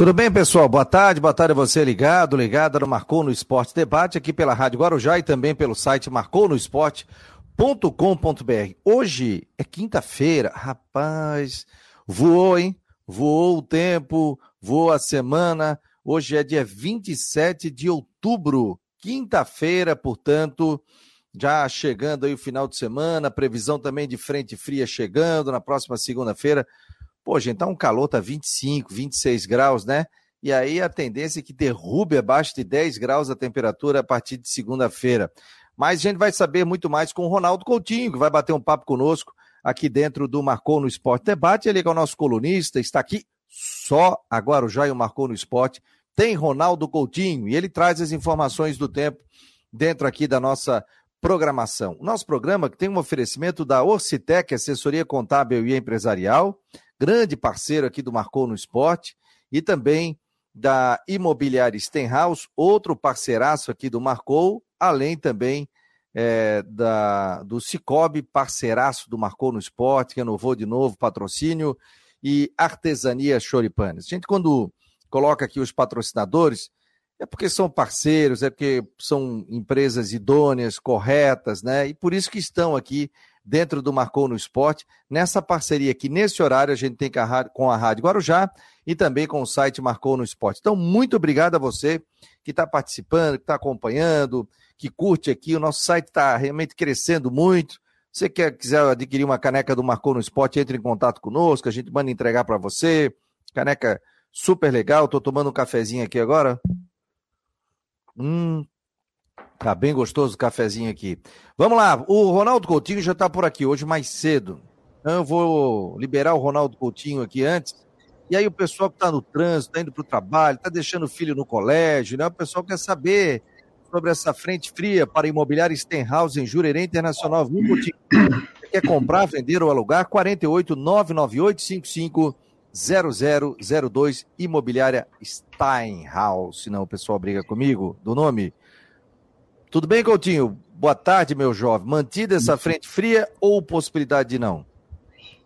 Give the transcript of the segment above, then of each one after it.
Tudo bem, pessoal? Boa tarde, boa tarde a você ligado, ligada no Marcou no Esporte Debate, aqui pela Rádio Guarujá e também pelo site marconosport.com.br. Hoje é quinta-feira, rapaz, voou, hein? Voou o tempo, voou a semana. Hoje é dia 27 de outubro, quinta-feira, portanto, já chegando aí o final de semana, previsão também de frente fria chegando na próxima segunda-feira. Pô, gente, tá um calor, tá 25, 26 graus, né? E aí a tendência é que derrube abaixo de 10 graus a temperatura a partir de segunda-feira. Mas a gente vai saber muito mais com o Ronaldo Coutinho, que vai bater um papo conosco aqui dentro do Marcou no Esporte Debate. Ele é o nosso colunista, está aqui só agora o Jaio Marcou no Esporte. Tem Ronaldo Coutinho e ele traz as informações do tempo dentro aqui da nossa programação. O nosso programa que tem um oferecimento da Orcitec, assessoria contábil e empresarial, grande parceiro aqui do Marcou no Esporte, e também da Imobiliária Stenhouse, outro parceiraço aqui do Marcou, além também é, da, do Cicobi, parceiraço do Marcou no Esporte, que renovou de novo patrocínio, e Artesania Choripanes. A gente, quando coloca aqui os patrocinadores, é porque são parceiros, é porque são empresas idôneas, corretas, né? E por isso que estão aqui dentro do Marcou no Esporte, nessa parceria que nesse horário a gente tem com a Rádio Guarujá e também com o site Marcou no Esporte. Então, muito obrigado a você que está participando, que está acompanhando, que curte aqui. O nosso site está realmente crescendo muito. Se você quer, quiser adquirir uma caneca do Marcou no Esporte, entre em contato conosco, a gente manda entregar para você. Caneca super legal. Estou tomando um cafezinho aqui agora. Hum, Tá bem gostoso o cafezinho aqui. Vamos lá, o Ronaldo Coutinho já está por aqui hoje mais cedo. Então eu vou liberar o Ronaldo Coutinho aqui antes. E aí o pessoal que está no trânsito, está indo para o trabalho, está deixando o filho no colégio, né? O pessoal quer saber sobre essa frente fria para imobiliária Stenhouse em Jurerê Internacional. Viu, Coutinho? Você quer comprar, vender ou alugar? 48 998 55 0002 Imobiliária Steinhaus. Senão o pessoal briga comigo do nome. Tudo bem, Coutinho? Boa tarde, meu jovem. Mantida essa frente fria ou possibilidade de não?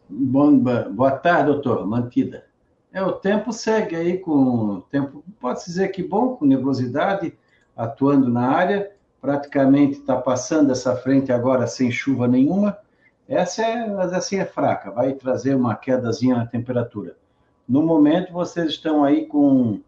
Bom, boa tarde, doutor. Mantida. É, o tempo segue aí com tempo, pode dizer que bom, com nebulosidade atuando na área. Praticamente está passando essa frente agora sem chuva nenhuma. Essa é, assim é fraca, vai trazer uma quedazinha na temperatura. No momento vocês estão aí com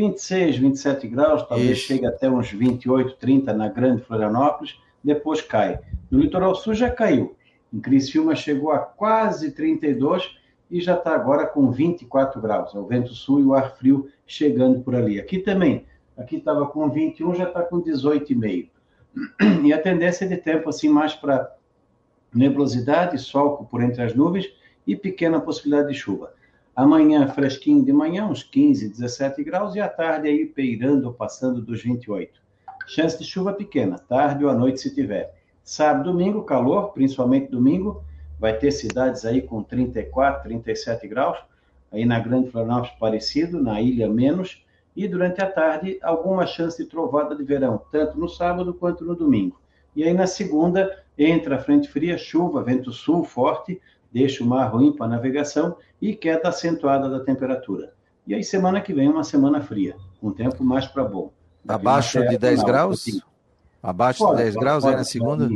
26, 27 graus, talvez Isso. chegue até uns 28, 30 na Grande Florianópolis, depois cai. No litoral sul já caiu. Em Criciúma chegou a quase 32 e já está agora com 24 graus. É o vento sul e o ar frio chegando por ali. Aqui também, aqui estava com 21, já está com 18,5. E a tendência de tempo assim mais para nebulosidade, sol por entre as nuvens e pequena possibilidade de chuva. Amanhã, fresquinho de manhã, uns 15, 17 graus, e à tarde aí peirando ou passando dos 28. Chance de chuva pequena, tarde ou à noite se tiver. Sábado, domingo, calor, principalmente domingo, vai ter cidades aí com 34, 37 graus, aí na Grande Florianópolis parecido, na ilha menos, e durante a tarde alguma chance de trovada de verão, tanto no sábado quanto no domingo. E aí na segunda entra a frente fria, chuva, vento sul forte, deixa o mar ruim para navegação e queda acentuada da temperatura. E aí, semana que vem, uma semana fria, um tempo mais para bom. Abaixo de 10 graus? Um abaixo pode, de 10 pode, graus pode, aí na segunda?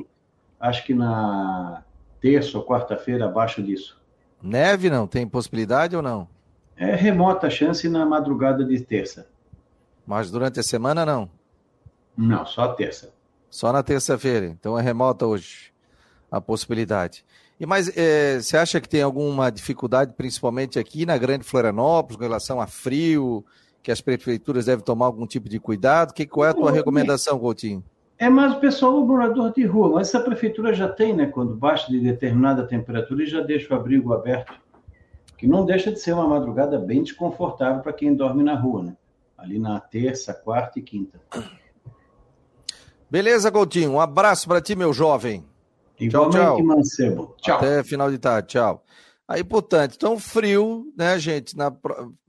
acho que na terça ou quarta-feira, abaixo disso. Neve não? Tem possibilidade ou não? É remota a chance na madrugada de terça. Mas durante a semana não? Não, só terça. Só na terça-feira. Então é remota hoje a possibilidade. E mas é, você acha que tem alguma dificuldade, principalmente aqui na Grande Florianópolis, com relação a frio, que as prefeituras devem tomar algum tipo de cuidado? Que, qual é a tua recomendação, Coutinho? É mais o pessoal, o morador de rua, mas essa prefeitura já tem, né? Quando baixa de determinada temperatura e já deixa o abrigo aberto. Que não deixa de ser uma madrugada bem desconfortável para quem dorme na rua, né? Ali na terça, quarta e quinta. Beleza, Coutinho. Um abraço para ti, meu jovem. Igualmente, tchau, tchau. Mancebo. Tchau. Até final de tarde. Tchau. Aí, portanto, então frio, né, gente? Na,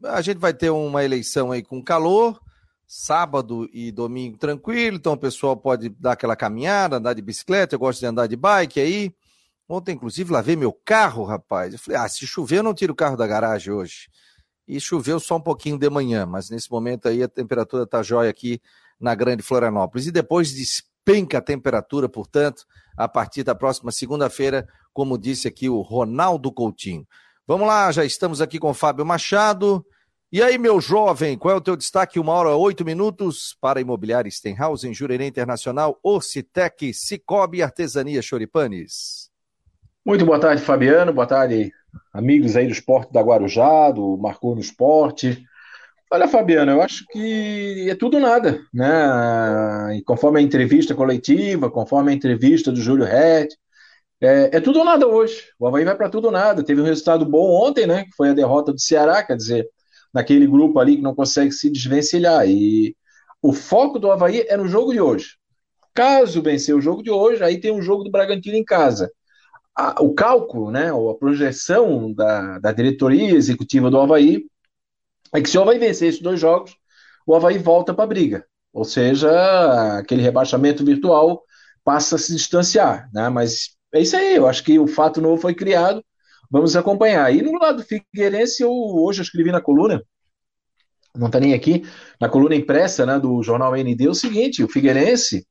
a gente vai ter uma eleição aí com calor, sábado e domingo tranquilo, então o pessoal pode dar aquela caminhada, andar de bicicleta, eu gosto de andar de bike aí. Ontem, inclusive, lavei meu carro, rapaz. Eu falei, ah, se chover, eu não tiro o carro da garagem hoje. e choveu só um pouquinho de manhã, mas nesse momento aí a temperatura está jóia aqui na Grande Florianópolis. E depois despenca a temperatura, portanto, a partir da próxima segunda-feira, como disse aqui o Ronaldo Coutinho. Vamos lá, já estamos aqui com o Fábio Machado. E aí, meu jovem, qual é o teu destaque? Uma hora, oito minutos para Imobiliária Stenhouse, em Jurerê Internacional, Orcitec, Cicobi Artesania Choripanes. Muito boa tarde, Fabiano. Boa tarde, amigos aí do esporte da Guarujá, do Marcou no Esporte. Olha, Fabiano, eu acho que é tudo nada, né? E conforme a entrevista coletiva, conforme a entrevista do Júlio Red, é, é tudo ou nada hoje. O Havaí vai para tudo ou nada. Teve um resultado bom ontem, né? Que foi a derrota do Ceará, quer dizer, naquele grupo ali que não consegue se desvencilhar. E o foco do Havaí é no jogo de hoje. Caso vencer o jogo de hoje, aí tem um jogo do Bragantino em casa. A, o cálculo, né, ou a projeção da, da diretoria executiva do Havaí é que se o Havaí vencer esses dois jogos, o Havaí volta para a briga. Ou seja, aquele rebaixamento virtual passa a se distanciar. Né? Mas é isso aí, eu acho que o fato novo foi criado, vamos acompanhar. E no lado do Figueirense, eu hoje eu escrevi na coluna, não está nem aqui, na coluna impressa né, do jornal ND, o seguinte: o Figueirense,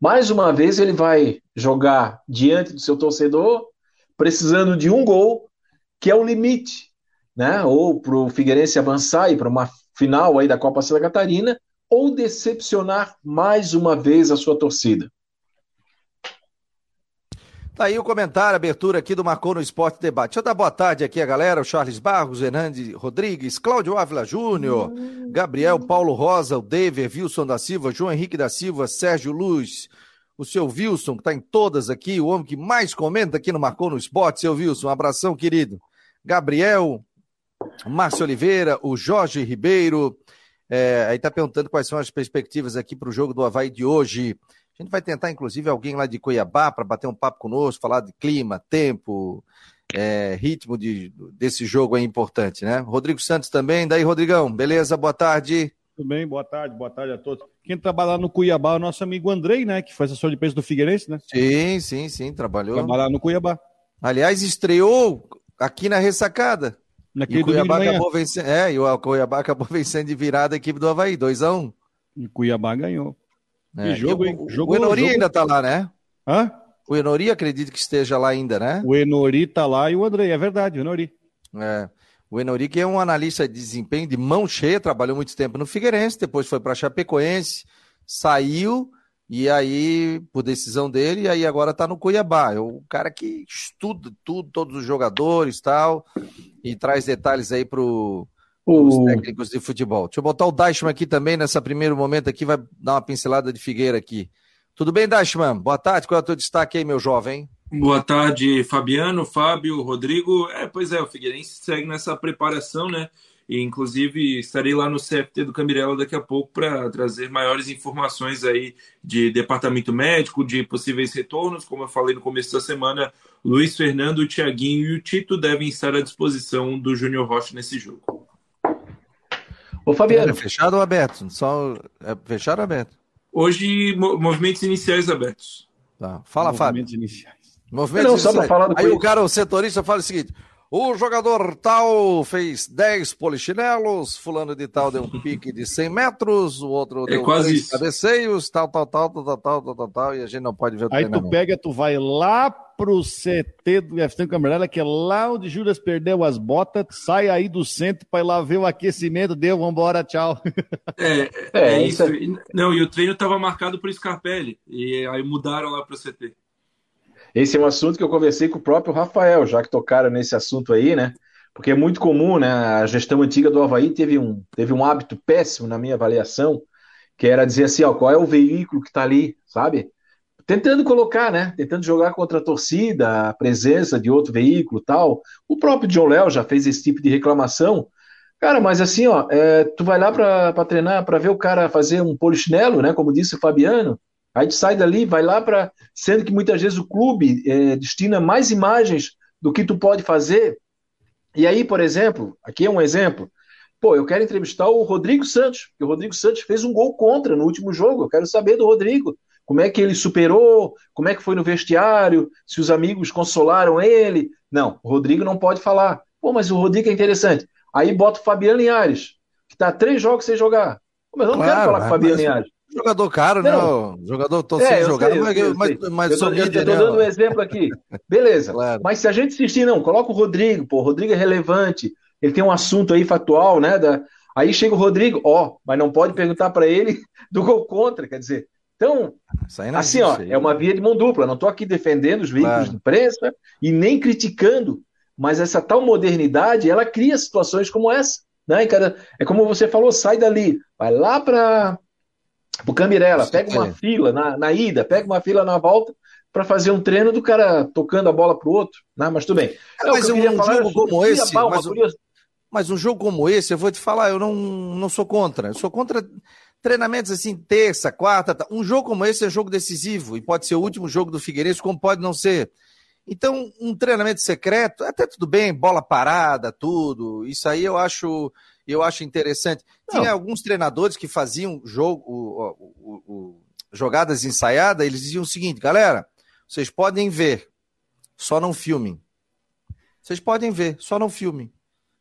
mais uma vez, ele vai jogar diante do seu torcedor, precisando de um gol, que é o limite né? Ou para o Figueirense avançar e para uma final aí da Copa Santa Catarina, ou decepcionar mais uma vez a sua torcida. Tá aí o comentário, abertura aqui do Marcou no Esporte Debate. Deixa eu dar boa tarde aqui a galera, o Charles Barros, Hernandes Rodrigues, Cláudio Ávila Júnior, Gabriel Paulo Rosa, o David, Wilson da Silva, João Henrique da Silva, Sérgio Luz, o seu Wilson, que está em todas aqui, o homem que mais comenta aqui no Marcou no Esporte, seu Wilson, um abração, querido. Gabriel, Márcio Oliveira, o Jorge Ribeiro. É, aí está perguntando quais são as perspectivas aqui para o jogo do Havaí de hoje. A gente vai tentar, inclusive, alguém lá de Cuiabá para bater um papo conosco, falar de clima, tempo, é, ritmo de, desse jogo aí importante, né? Rodrigo Santos também. Daí, Rodrigão, beleza? Boa tarde. Tudo bem, boa tarde, boa tarde a todos. Quem trabalha lá no Cuiabá é o nosso amigo Andrei, né? Que foi assessor de peso do Figueirense, né? Sim, sim, sim, trabalhou. Trabalhar no Cuiabá. Aliás, estreou aqui na ressacada. Naquele e o Cuiabá acabou vencendo, é, e o Cuiabá acabou vencendo de virada a equipe do Havaí, 2x1. Um. E Cuiabá ganhou. É, jogo, hein? Jogo, o Enori jogo... ainda tá lá, né? Hã? O Enori acredito que esteja lá ainda, né? O Enori tá lá e o André, é verdade, o Enori. É. O Enori, que é um analista de desempenho de mão cheia, trabalhou muito tempo no Figueirense, depois foi para Chapecoense, saiu e aí, por decisão dele, e aí agora tá no Cuiabá. É o cara que estuda tudo, todos os jogadores tal, e traz detalhes aí para os técnicos de futebol. Deixa eu botar o Dashman aqui também, nessa primeiro momento aqui, vai dar uma pincelada de Figueira aqui. Tudo bem, Dashman? Boa tarde, qual é o teu destaque aí, meu jovem? Boa tarde, Fabiano, Fábio, Rodrigo. É, pois é, o Figueirense segue nessa preparação, né? E, inclusive, estarei lá no CFT do Camirela daqui a pouco para trazer maiores informações aí de departamento médico, de possíveis retornos. Como eu falei no começo da semana, Luiz Fernando, o Tiaguinho e o Tito devem estar à disposição do Júnior Rocha nesse jogo. Ô, Fabiano. É fechado ou aberto? Só é fechado ou aberto? Hoje, movimentos iniciais abertos. Tá. Fala, movimentos Fábio. Movimentos iniciais. Movimentos Não, iniciais. Só falar do Aí o cara, o setorista, fala o seguinte: o jogador tal fez 10 polichinelos, fulano de tal deu um pique de 100 metros, o outro é deu quase isso. cabeceios, tal, tal, tal, tal, tal, tal, tal, tal, e a gente não pode ver o Aí tu pega, tu vai lá pro CT do UFC Camarela, que é lá onde Juras perdeu as botas, sai aí do centro para ir lá ver o aquecimento, deu, vambora, tchau. É, é, é isso. Não, e o treino estava marcado por Scarpelli, e aí mudaram lá pro CT. Esse é um assunto que eu conversei com o próprio Rafael, já que tocaram nesse assunto aí, né? Porque é muito comum, né? A gestão antiga do Havaí teve um, teve um hábito péssimo na minha avaliação, que era dizer assim, ó, qual é o veículo que está ali, sabe? Tentando colocar, né? Tentando jogar contra a torcida, a presença de outro veículo tal. O próprio John Léo já fez esse tipo de reclamação. Cara, mas assim, ó, é, tu vai lá para treinar, para ver o cara fazer um polichinelo, né? Como disse o Fabiano, Aí tu sai dali, vai lá para. Sendo que muitas vezes o clube é, destina mais imagens do que tu pode fazer. E aí, por exemplo, aqui é um exemplo. Pô, eu quero entrevistar o Rodrigo Santos, porque o Rodrigo Santos fez um gol contra no último jogo. Eu quero saber do Rodrigo. Como é que ele superou? Como é que foi no vestiário? Se os amigos consolaram ele? Não, o Rodrigo não pode falar. Pô, mas o Rodrigo é interessante. Aí bota o Fabiano Linhares, que tá três jogos sem jogar. Mas eu não claro, quero falar com o Fabiano Linhares. Jogador caro, né? não. né? Jogador tô é, jogado, sei, mas, mas, mas eu tô, eu tô né? dando um exemplo aqui. Beleza. claro. Mas se a gente insistir, não, coloca o Rodrigo, pô, o Rodrigo é relevante, ele tem um assunto aí factual, né? Da... Aí chega o Rodrigo, ó, mas não pode perguntar para ele do gol contra, quer dizer. Então, assim, ó, é uma via de mão dupla. Não estou aqui defendendo os veículos claro. de imprensa e nem criticando, mas essa tal modernidade, ela cria situações como essa. Né? Cara, é como você falou, sai dali, vai lá para o Camirela, pega uma fila na, na ida, pega uma fila na volta para fazer um treino do cara tocando a bola pro outro. Né? Mas tudo bem. É, mas um, jogo como esse, mas, um, mas um jogo como esse, eu vou te falar, eu não, não sou contra. Eu sou contra treinamentos assim, terça, quarta. Tá. Um jogo como esse é jogo decisivo e pode ser o último jogo do Figueirense, como pode não ser. Então, um treinamento secreto, até tudo bem, bola parada, tudo. Isso aí eu acho, eu acho interessante. Não. Tinha alguns treinadores que faziam jogo, o, o, o, jogadas ensaiadas, eles diziam o seguinte, galera, vocês podem ver, só não filmem. Vocês podem ver, só não filmem.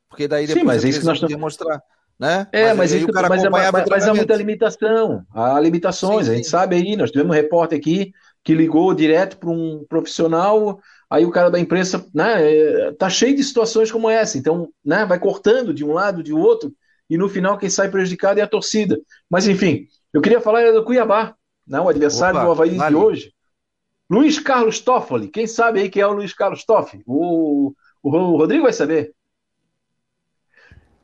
Porque daí depois Sim, mas é isso que nós estamos mostrar. Né? É, mas, mas, isso, mas, é, mas, mas há muita limitação. Há limitações, sim, sim. a gente sabe aí, nós tivemos um repórter aqui que ligou direto para um profissional, aí o cara da imprensa, né, é, tá cheio de situações como essa, então, né, vai cortando de um lado, de outro, e no final quem sai prejudicado é a torcida. Mas enfim, eu queria falar do Cuiabá, né, o adversário Opa, do Havaí vale. de hoje. Luiz Carlos Toffoli, quem sabe aí quem é o Luiz Carlos Toffoli? O, o, o Rodrigo vai saber.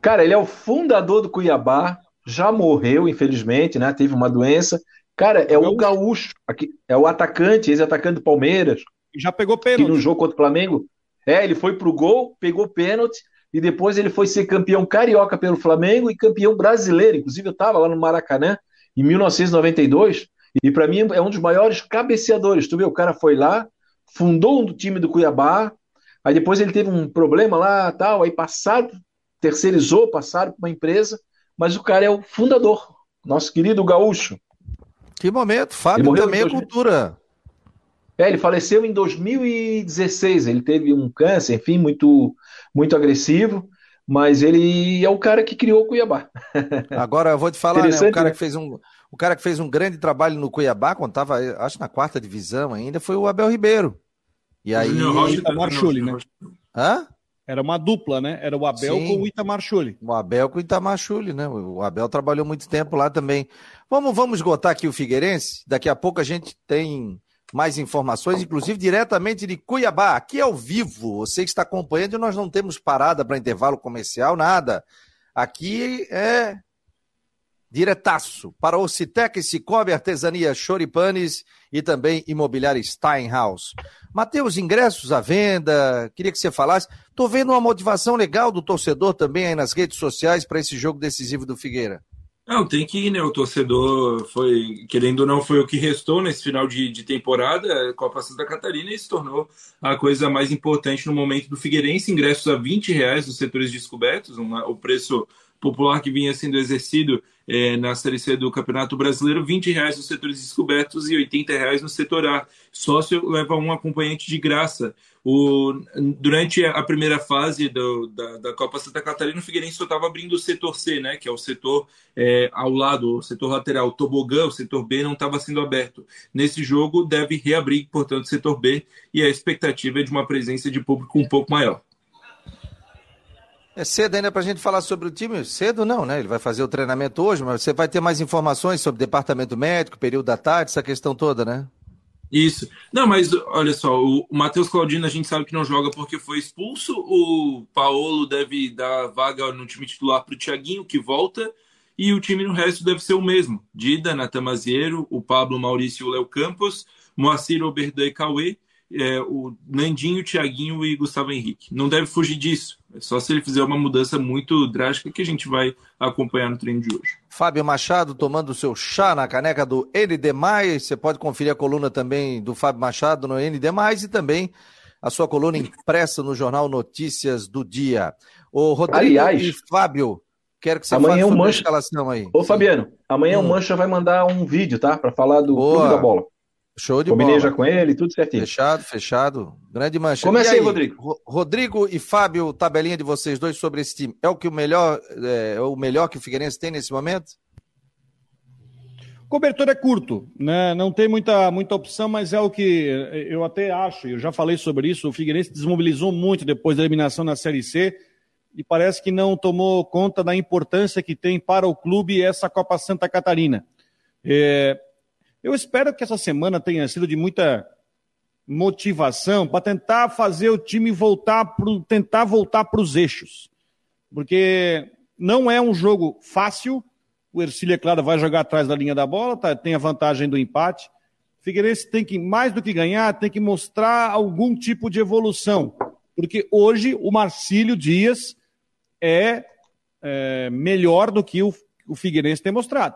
Cara, ele é o fundador do Cuiabá, já morreu, infelizmente, né? Teve uma doença. Cara, é o gaúcho, aqui, é o atacante, ex-atacante do Palmeiras. Já pegou pênalti. No jogo contra o Flamengo. É, ele foi pro gol, pegou pênalti, e depois ele foi ser campeão carioca pelo Flamengo e campeão brasileiro. Inclusive, eu estava lá no Maracanã em 1992, e para mim é um dos maiores cabeceadores. Tu vê, o cara foi lá, fundou um time do Cuiabá, aí depois ele teve um problema lá, tal, aí passaram terceirizou, passaram para uma empresa, mas o cara é o fundador, nosso querido gaúcho. Que momento, Fábio também é cultura. É, ele faleceu em 2016, ele teve um câncer, enfim, muito, muito agressivo, mas ele é o cara que criou o Cuiabá. Agora eu vou te falar, né, o cara né? que fez um, o cara que fez um grande trabalho no Cuiabá, quando estava, acho na quarta divisão ainda, foi o Abel Ribeiro. E aí, o Itamar Chuli, né? Hã? Era uma dupla, né? Era o Abel Sim. com o Itamar Chuli. O Abel com o Itamar Chuli, né? O Abel trabalhou muito tempo lá também. Vamos, vamos esgotar aqui o Figueirense. Daqui a pouco a gente tem mais informações, inclusive diretamente de Cuiabá, aqui ao vivo. Você que está acompanhando, nós não temos parada para intervalo comercial, nada. Aqui é diretaço para o Citec, Cicobi, Artesania Choripanes e também Imobiliária Steinhaus. Matheus, ingressos à venda, queria que você falasse. Estou vendo uma motivação legal do torcedor também aí nas redes sociais para esse jogo decisivo do Figueira. Não, tem que ir, né? O torcedor foi, querendo ou não, foi o que restou nesse final de, de temporada, Copa Santa Catarina, e se tornou a coisa mais importante no momento do Figueirense. Ingressos a 20 reais nos setores descobertos, um, o preço popular que vinha sendo exercido é, na Série C do Campeonato Brasileiro, 20 reais nos setores descobertos e 80 reais no setor A. Sócio leva um acompanhante de graça. O, durante a primeira fase do, da, da, Copa Santa Catarina, o Figueirense só estava abrindo o setor C, né, que é o setor é, ao lado, o setor lateral. O tobogã, o setor B, não estava sendo aberto. Nesse jogo, deve reabrir, portanto, o setor B, e a expectativa é de uma presença de público um pouco maior. É cedo ainda para a gente falar sobre o time? Cedo não, né? Ele vai fazer o treinamento hoje, mas você vai ter mais informações sobre departamento médico, período da tarde, essa questão toda, né? Isso. Não, mas olha só, o Matheus Claudino a gente sabe que não joga porque foi expulso. O Paulo deve dar vaga no time titular para o Thiaguinho, que volta. E o time no resto deve ser o mesmo. Dida, Natamazieiro, o Pablo Maurício e o Léo Campos, Moacir Oberdan e Cauê é, o Nandinho, Thiaguinho e Gustavo Henrique. Não deve fugir disso. É só se ele fizer uma mudança muito drástica que a gente vai acompanhar no treino de hoje. Fábio Machado tomando o seu chá na caneca do ND. Você pode conferir a coluna também do Fábio Machado no ND e também a sua coluna impressa no jornal Notícias do Dia. O Rodrigo Aliás, e Fábio, quero que você amanhã fale sobre Mancha... a escalação aí. Ô, Fabiano, amanhã hum. o Mancha vai mandar um vídeo, tá? Para falar do Boa. Clube da Bola. Show de Combinei bola. já com ele, tudo certinho. Fechado, fechado. Grande mancha. Começa aí, aí, Rodrigo. Rodrigo e Fábio, tabelinha de vocês dois sobre esse time. É o que o melhor, é, é o melhor que o Figueirense tem nesse momento? Cobertor é curto, né? Não tem muita, muita opção, mas é o que eu até acho, eu já falei sobre isso. O Figueirense desmobilizou muito depois da eliminação na Série C e parece que não tomou conta da importância que tem para o clube essa Copa Santa Catarina. É, eu espero que essa semana tenha sido de muita motivação para tentar fazer o time voltar pro, tentar voltar para os eixos. Porque não é um jogo fácil. O Ercílio, é claro, vai jogar atrás da linha da bola, tá, tem a vantagem do empate. Figueirense tem que, mais do que ganhar, tem que mostrar algum tipo de evolução. Porque hoje o Marcílio Dias é, é melhor do que o, o Figueirense tem mostrado.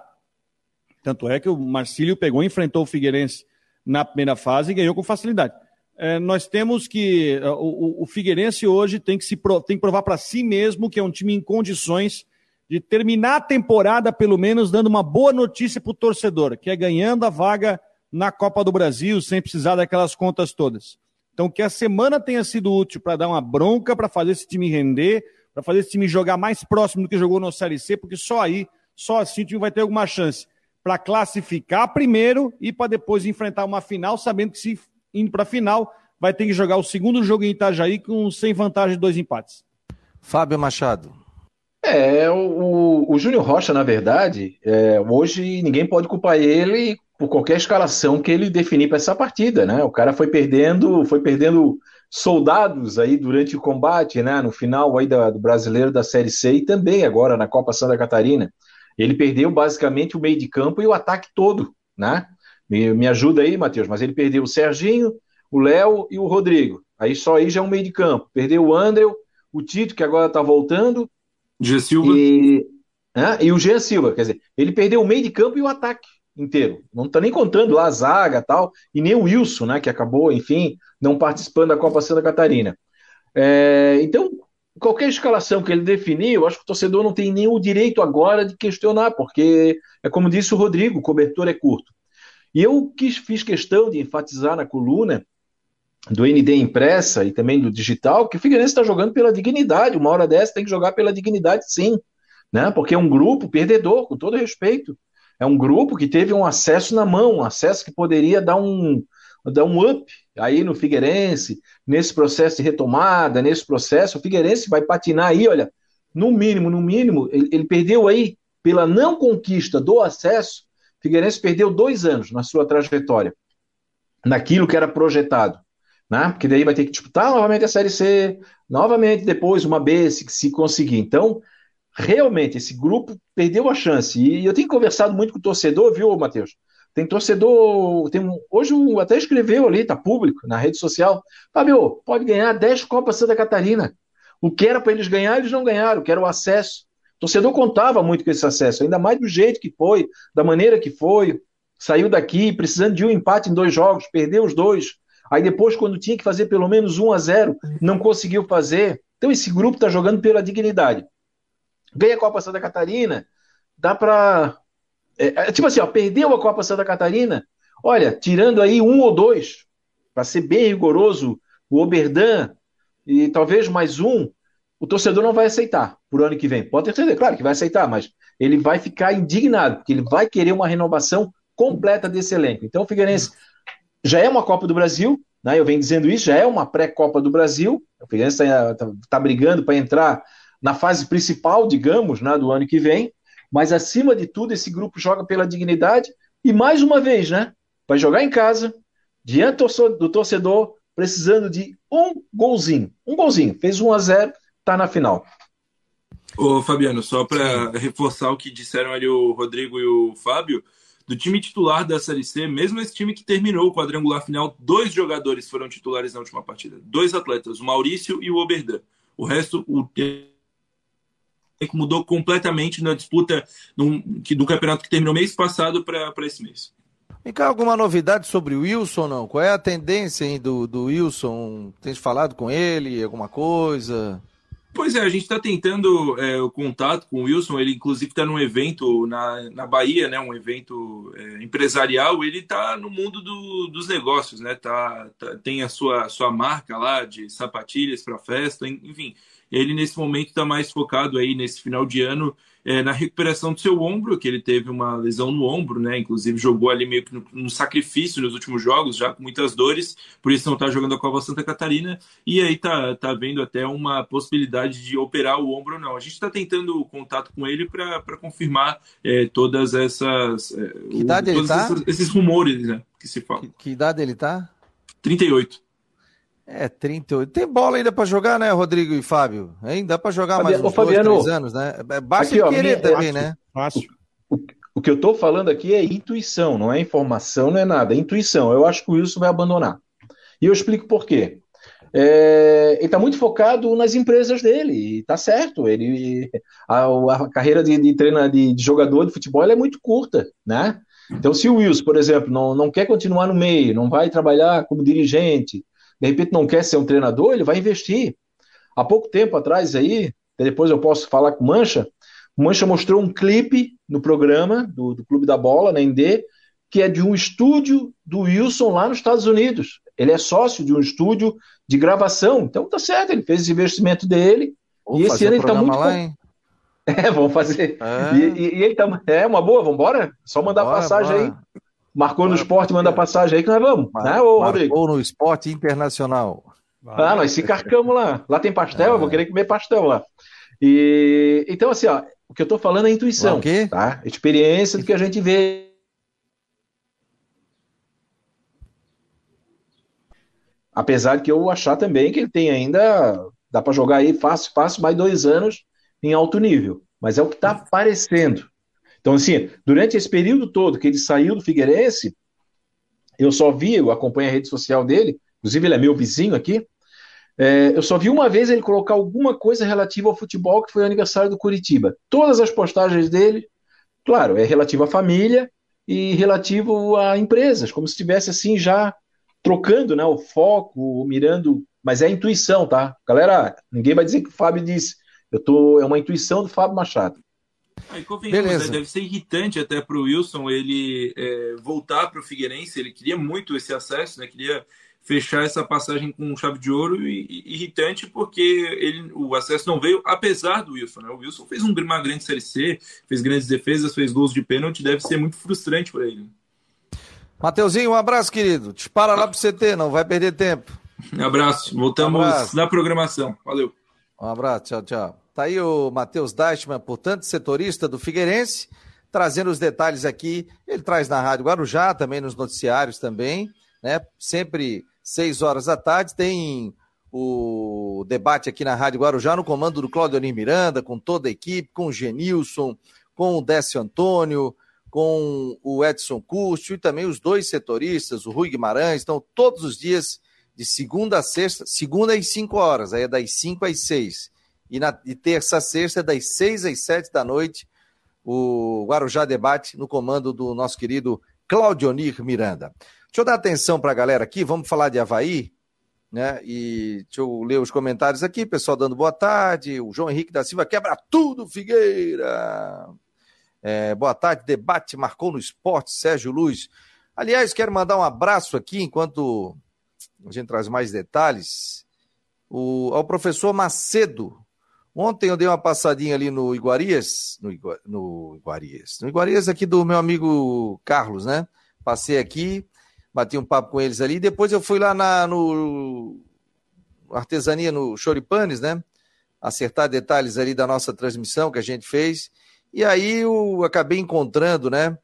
Tanto é que o Marcílio pegou, enfrentou o Figueirense na primeira fase e ganhou com facilidade. É, nós temos que. É, o, o, Figueirense hoje tem que, se, tem que provar para si mesmo que é um time em condições de terminar a temporada, pelo menos, dando uma boa notícia para o torcedor, que é ganhando a vaga na Copa do Brasil, sem precisar daquelas contas todas. Então, que a semana tenha sido útil para dar uma bronca, para fazer esse time render, para fazer esse time jogar mais próximo do que jogou no Série C, porque só aí, só assim o time vai ter alguma chance para classificar primeiro e para depois enfrentar uma final, sabendo que se indo para a final, vai ter que jogar o segundo jogo em Itajaí com sem vantagem de dois empates. Fábio Machado. É, o, o Júnior Rocha, na verdade, é, hoje ninguém pode culpar ele por qualquer escalação que ele definir para essa partida, né? O cara foi perdendo, foi perdendo soldados aí durante o combate, né? No final aí da, do brasileiro da Série C e também agora na Copa Santa Catarina. Ele perdeu basicamente o meio de campo e o ataque todo, né? Me, me ajuda aí, Matheus, mas ele perdeu o Serginho, o Léo e o Rodrigo. Aí só aí já é um meio de campo. Perdeu o André, o Tito, que agora está voltando. Jean Silva. E, né? e o Jean Silva, quer dizer, ele perdeu o meio de campo e o ataque inteiro. Não está nem contando lá a zaga tal, e nem o Wilson, né, que acabou, enfim, não participando da Copa Santa Catarina. É, então, qualquer escalação que ele definir, eu acho que o torcedor não tem o direito agora de questionar, porque é como disse o Rodrigo, o cobertor é curto. E eu quis, fiz questão de enfatizar na coluna do ND impressa e também do digital que o Figueirense está jogando pela dignidade. Uma hora dessa tem que jogar pela dignidade, sim, né? Porque é um grupo perdedor, com todo respeito. É um grupo que teve um acesso na mão, um acesso que poderia dar um, dar um up aí no Figueirense, nesse processo de retomada, nesse processo, o Figueirense vai patinar aí, olha, no mínimo, no mínimo, ele, ele perdeu aí, pela não conquista do acesso, o Figueirense perdeu dois anos na sua trajetória, naquilo que era projetado, né? Porque daí vai ter que disputar novamente a Série C, novamente depois uma B, se, se conseguir. Então, realmente, esse grupo perdeu a chance. E eu tenho conversado muito com o torcedor, viu, Matheus? Tem torcedor, tem hoje até escreveu ali, tá público, na rede social. Fábio, pode ganhar 10 Copas Santa Catarina. O que era para eles ganhar, eles não ganharam, que era o acesso. O torcedor contava muito com esse acesso, ainda mais do jeito que foi, da maneira que foi. Saiu daqui precisando de um empate em dois jogos, perdeu os dois. Aí depois, quando tinha que fazer pelo menos 1 a 0 não conseguiu fazer. Então esse grupo está jogando pela dignidade. Ganha a Copa Santa Catarina, dá para é, é, tipo assim, ó, perdeu a Copa Santa Catarina, olha, tirando aí um ou dois, para ser bem rigoroso, o Oberdan e talvez mais um, o torcedor não vai aceitar por ano que vem. Pode ter certeza, claro que vai aceitar, mas ele vai ficar indignado, porque ele vai querer uma renovação completa desse elenco. Então o Figueirense já é uma Copa do Brasil, né? eu venho dizendo isso, já é uma pré-Copa do Brasil, o Figueirense está tá, tá brigando para entrar na fase principal, digamos, né, do ano que vem, mas acima de tudo, esse grupo joga pela dignidade e mais uma vez, né? Vai jogar em casa, diante do torcedor, precisando de um golzinho. Um golzinho. Fez 1 a 0 tá na final. Ô, Fabiano, só para reforçar o que disseram ali o Rodrigo e o Fábio, do time titular da Série C, mesmo esse time que terminou o quadrangular final, dois jogadores foram titulares na última partida. Dois atletas, o Maurício e o Oberdan. O resto, o que mudou completamente na disputa no, que, do campeonato que terminou mês passado para esse mês. Vem cá, alguma novidade sobre o Wilson, não? Qual é a tendência hein, do, do Wilson? Tem falado com ele, alguma coisa? Pois é, a gente está tentando é, o contato com o Wilson. Ele, inclusive, está num evento na, na Bahia, né? Um evento é, empresarial. Ele está no mundo do, dos negócios, né? Tá, tá, tem a sua, sua marca lá de sapatilhas para festa, enfim. Ele, nesse momento, está mais focado aí nesse final de ano é, na recuperação do seu ombro, que ele teve uma lesão no ombro, né? Inclusive jogou ali meio que no, no sacrifício nos últimos jogos, já com muitas dores, por isso não está jogando a Copa Santa Catarina. E aí tá, tá vendo até uma possibilidade de operar o ombro ou não. A gente está tentando contato com ele para confirmar é, todas essas. É, que idade o, ele tá? Esses, esses rumores né, que se falam. Que, que idade ele tá? 38. É, 38. Tem bola ainda para jogar, né, Rodrigo e Fábio? Ainda dá para jogar Fabiano, mais uns Fabiano, dois, três anos, né? É, basta aqui, ó, querer minha, também, né? Fácil. O, o, que eu estou falando aqui é intuição, não é informação, não é nada. É intuição. Eu acho que o Wilson vai abandonar. E eu explico por quê. É, ele está muito focado nas empresas dele, e tá certo. Ele, a, a carreira de, de, treina, de, de jogador de futebol é muito curta, né? Então, se o Wilson, por exemplo, não, não quer continuar no meio, não vai trabalhar como dirigente, de repente não quer ser um treinador, ele vai investir. Há pouco tempo atrás aí, depois eu posso falar com o Mancha, o Mancha mostrou um clipe no programa do, do Clube da Bola, na ND, que é de um estúdio do Wilson lá nos Estados Unidos. Ele é sócio de um estúdio de gravação, então tá certo, ele fez esse investimento dele, Vou e esse ano ele tá muito... Lá, hein? É, vamos fazer. É. E, e, e, ele tá... É uma boa, vamos embora? Só mandar bora, passagem bora. aí. Marcou no esporte, manda passagem aí que nós vamos. Mar né, ô, Rodrigo? Marcou no esporte internacional. Ah, nós se carcamos lá. Lá tem pastel, é. eu vou querer comer pastel lá. E então, assim, ó, o que eu tô falando é intuição, tá? Experiência do que a gente vê. Apesar que eu achar também que ele tem ainda. Dá para jogar aí fácil, fácil, mais dois anos em alto nível. Mas é o que está aparecendo. Então, assim, durante esse período todo que ele saiu do Figueirense, eu só vi, eu acompanho a rede social dele, inclusive ele é meu vizinho aqui, é, eu só vi uma vez ele colocar alguma coisa relativa ao futebol, que foi o aniversário do Curitiba. Todas as postagens dele, claro, é relativo à família e relativo a empresas, como se estivesse assim já trocando né, o foco, mirando, mas é intuição, tá? Galera, ninguém vai dizer que o Fábio disse. Eu tô, é uma intuição do Fábio Machado. Aí. Né? Deve ser irritante até para o Wilson ele é, voltar para o Figueirense. Ele queria muito esse acesso, né? Queria fechar essa passagem com chave de ouro e, e irritante porque ele, o acesso não veio, apesar do Wilson. Né? O Wilson fez um, uma grande Série C, fez grandes defesas, fez gols de pênalti, deve ser muito frustrante para ele. Mateuzinho, um abraço, querido. Dispara lá pro CT, não vai perder tempo. Um abraço. Voltamos um abraço. na programação. Valeu. Um abraço, tchau, tchau. Tá aí o Matheus Deichmann, portanto, setorista do Figueirense, trazendo os detalhes aqui. Ele traz na Rádio Guarujá, também nos noticiários também, né? Sempre seis horas da tarde. Tem o debate aqui na Rádio Guarujá, no comando do Claudio Miranda, com toda a equipe, com o Genilson, com o Décio Antônio, com o Edson Cúcio e também os dois setoristas, o Rui Guimarães, estão todos os dias de segunda a sexta, segunda às cinco horas, aí é das cinco às seis e, na, e terça a sexta, das seis às sete da noite, o Guarujá Debate no comando do nosso querido Claudionir Miranda. Deixa eu dar atenção para a galera aqui, vamos falar de Havaí, né? E deixa eu ler os comentários aqui, pessoal dando boa tarde. O João Henrique da Silva quebra tudo, Figueira. É, boa tarde, debate marcou no esporte, Sérgio Luz. Aliás, quero mandar um abraço aqui, enquanto a gente traz mais detalhes, o, ao professor Macedo, Ontem eu dei uma passadinha ali no Iguarias, no, no Iguarias, no Iguarias aqui do meu amigo Carlos, né? Passei aqui, bati um papo com eles ali, depois eu fui lá na, no artesania no Choripanes, né? Acertar detalhes ali da nossa transmissão que a gente fez. E aí eu acabei encontrando, né?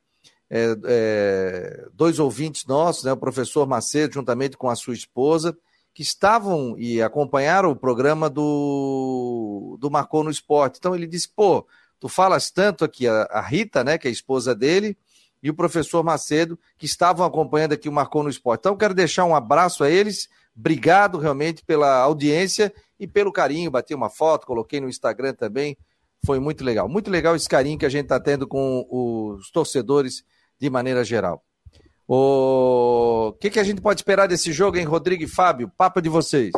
É, é, dois ouvintes nossos, né? O professor Macedo, juntamente com a sua esposa, que estavam e acompanharam o programa do, do Marcou no Esporte. Então ele disse: pô, tu falas tanto aqui, a, a Rita, né, que é a esposa dele, e o professor Macedo, que estavam acompanhando aqui o Marcou no Esporte. Então quero deixar um abraço a eles. Obrigado realmente pela audiência e pelo carinho. Bati uma foto, coloquei no Instagram também. Foi muito legal. Muito legal esse carinho que a gente está tendo com os torcedores de maneira geral. O que, que a gente pode esperar desse jogo, hein, Rodrigo e Fábio? Papo de vocês.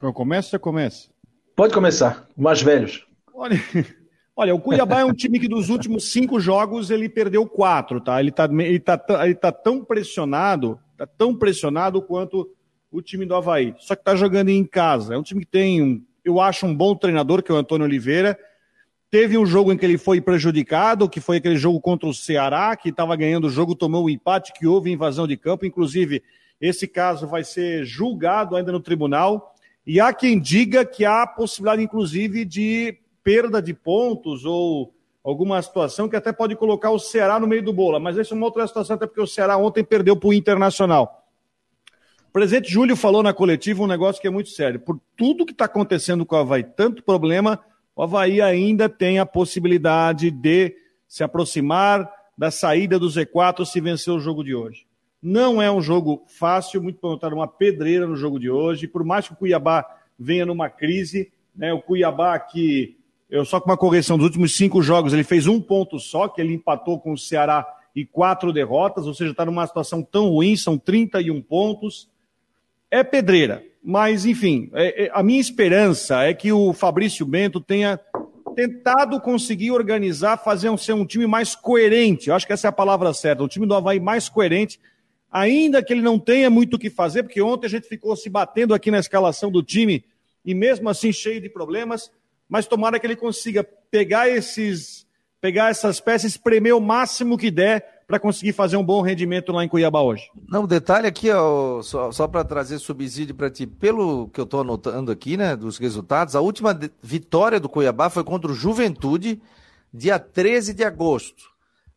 Eu começo ou começa? Pode começar, mais velhos. Olha, olha, o Cuiabá é um time que dos últimos cinco jogos ele perdeu quatro, tá? Ele tá, ele tá, ele tá tão pressionado, tá tão pressionado quanto o time do Havaí. Só que tá jogando em casa. É um time que tem, eu acho, um bom treinador, que é o Antônio Oliveira. Teve um jogo em que ele foi prejudicado, que foi aquele jogo contra o Ceará, que estava ganhando o jogo, tomou um empate, que houve invasão de campo. Inclusive, esse caso vai ser julgado ainda no tribunal. E há quem diga que há possibilidade, inclusive, de perda de pontos ou alguma situação que até pode colocar o Ceará no meio do bolo. Mas essa é uma outra situação, até porque o Ceará ontem perdeu para o Internacional. O presidente Júlio falou na coletiva um negócio que é muito sério. Por tudo que está acontecendo com o Havaí, tanto problema, o Havaí ainda tem a possibilidade de se aproximar da saída do Z4 se vencer o jogo de hoje. Não é um jogo fácil, muito pelo contrário, uma pedreira no jogo de hoje. Por mais que o Cuiabá venha numa crise, né, o Cuiabá que, eu só com uma correção dos últimos cinco jogos, ele fez um ponto só, que ele empatou com o Ceará e quatro derrotas, ou seja, está numa situação tão ruim, são 31 pontos. É pedreira, mas enfim, é, é, a minha esperança é que o Fabrício Bento tenha tentado conseguir organizar, fazer um, ser um time mais coerente. Eu acho que essa é a palavra certa, um time do Havaí mais coerente ainda que ele não tenha muito o que fazer, porque ontem a gente ficou se batendo aqui na escalação do time e mesmo assim cheio de problemas, mas tomara que ele consiga pegar esses pegar essas peças, espremer o máximo que der para conseguir fazer um bom rendimento lá em Cuiabá hoje. Não, detalhe aqui, ó, só, só para trazer subsídio para ti, pelo que eu estou anotando aqui, né, dos resultados, a última vitória do Cuiabá foi contra o Juventude, dia 13 de agosto.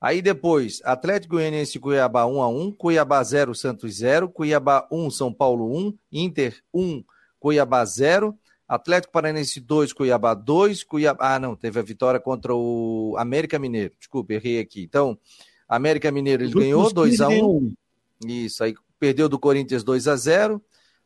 Aí depois, Atlético Goianiense Cuiabá 1 a 1, Cuiabá 0 Santos 0, Cuiabá 1 São Paulo 1, Inter 1 Cuiabá 0, Atlético Paranense 2 Cuiabá 2, Cuiabá Ah, não, teve a vitória contra o América Mineiro. Desculpa, errei aqui. Então, América Mineiro ele ganhou 2 a 1. Isso, aí perdeu do Corinthians 2 a 0.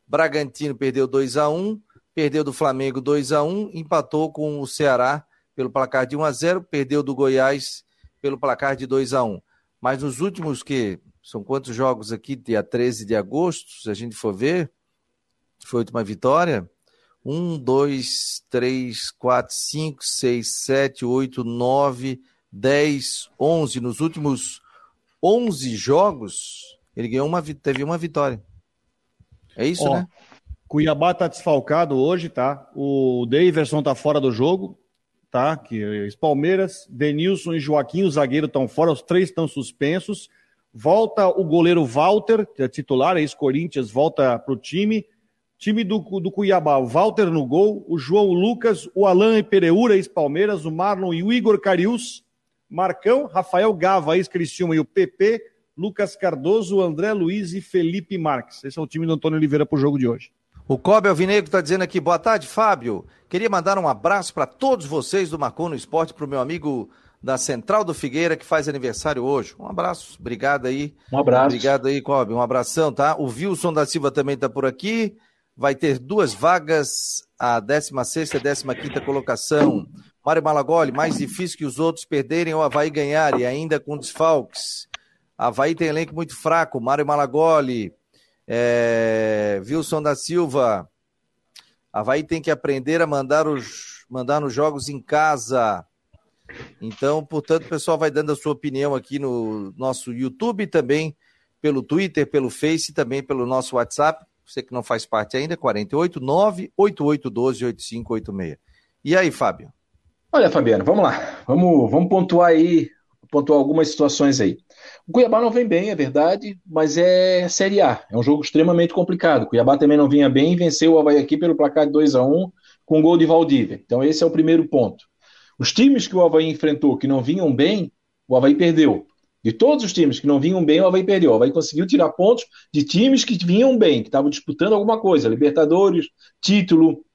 Bragantino perdeu 2 a 1, perdeu do Flamengo 2 a 1, empatou com o Ceará pelo placar de 1 a 0, perdeu do Goiás pelo placar de 2 a 1 Mas nos últimos que são quantos jogos aqui, dia 13 de agosto, se a gente for ver, foi a última vitória. 1, 2, 3, 4, 5, 6, 7, 8, 9, 10, 11. Nos últimos 11 jogos, ele ganhou uma, teve uma vitória. É isso, Ó, né? Cuiabá tá desfalcado hoje, tá? O Daverson tá fora do jogo tá? Que Palmeiras, Denilson e Joaquim, o zagueiro estão fora, os três estão suspensos. Volta o goleiro Walter, que é titular, ex-Corinthians, volta para o time. Time do, do Cuiabá, o Walter no gol, o João Lucas, o Alain Pereura, ex-Palmeiras, o Marlon e o Igor Carius, Marcão, Rafael Gava, ex-Criciúma e o PP, Lucas Cardoso, André Luiz e Felipe Marques. Esse é o time do Antônio Oliveira para o jogo de hoje. O Cobre Alvinegro está dizendo aqui, boa tarde, Fábio. Queria mandar um abraço para todos vocês do Marcou no Esporte, para o meu amigo da Central do Figueira, que faz aniversário hoje. Um abraço, obrigado aí. Um abraço. Obrigado aí, Cobre, um abração, tá? O Wilson da Silva também está por aqui. Vai ter duas vagas, a 16 e a 15 colocação. Mário Malagoli, mais difícil que os outros perderem ou Havaí ganhar, e ainda com desfalques. Havaí tem elenco muito fraco, Mário Malagoli. É, Wilson da Silva, Havaí tem que aprender a mandar, os, mandar nos jogos em casa. Então, portanto, o pessoal vai dando a sua opinião aqui no nosso YouTube também, pelo Twitter, pelo Face também pelo nosso WhatsApp. Você que não faz parte ainda, 48 98812 8586. E aí, Fábio? Olha, Fabiano, vamos lá. Vamos, vamos pontuar aí, pontuar algumas situações aí. O Cuiabá não vem bem, é verdade, mas é Série A. É um jogo extremamente complicado. O Cuiabá também não vinha bem e venceu o Havaí aqui pelo placar de 2 a 1 com gol de Valdívia. Então esse é o primeiro ponto. Os times que o Havaí enfrentou que não vinham bem, o Havaí perdeu. De todos os times que não vinham bem, o Havaí perdeu. O Havaí conseguiu tirar pontos de times que vinham bem, que estavam disputando alguma coisa. Libertadores, título.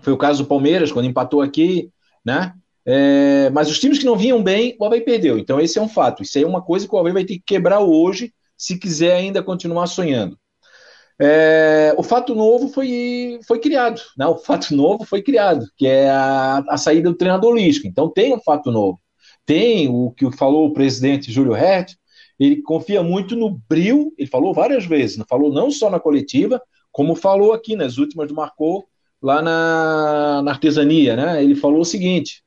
Foi o caso do Palmeiras, quando empatou aqui, né? É, mas os times que não vinham bem, o Havaí perdeu. Então, esse é um fato. Isso aí é uma coisa que o Havaí vai ter que quebrar hoje, se quiser ainda continuar sonhando. É, o fato novo foi, foi criado. Né? O fato novo foi criado, que é a, a saída do treinador Lisca. Então, tem um fato novo. Tem o que falou o presidente Júlio Hert, ele confia muito no bril, ele falou várias vezes, falou não só na coletiva, como falou aqui nas últimas do Marcou, lá na, na artesania, né? Ele falou o seguinte: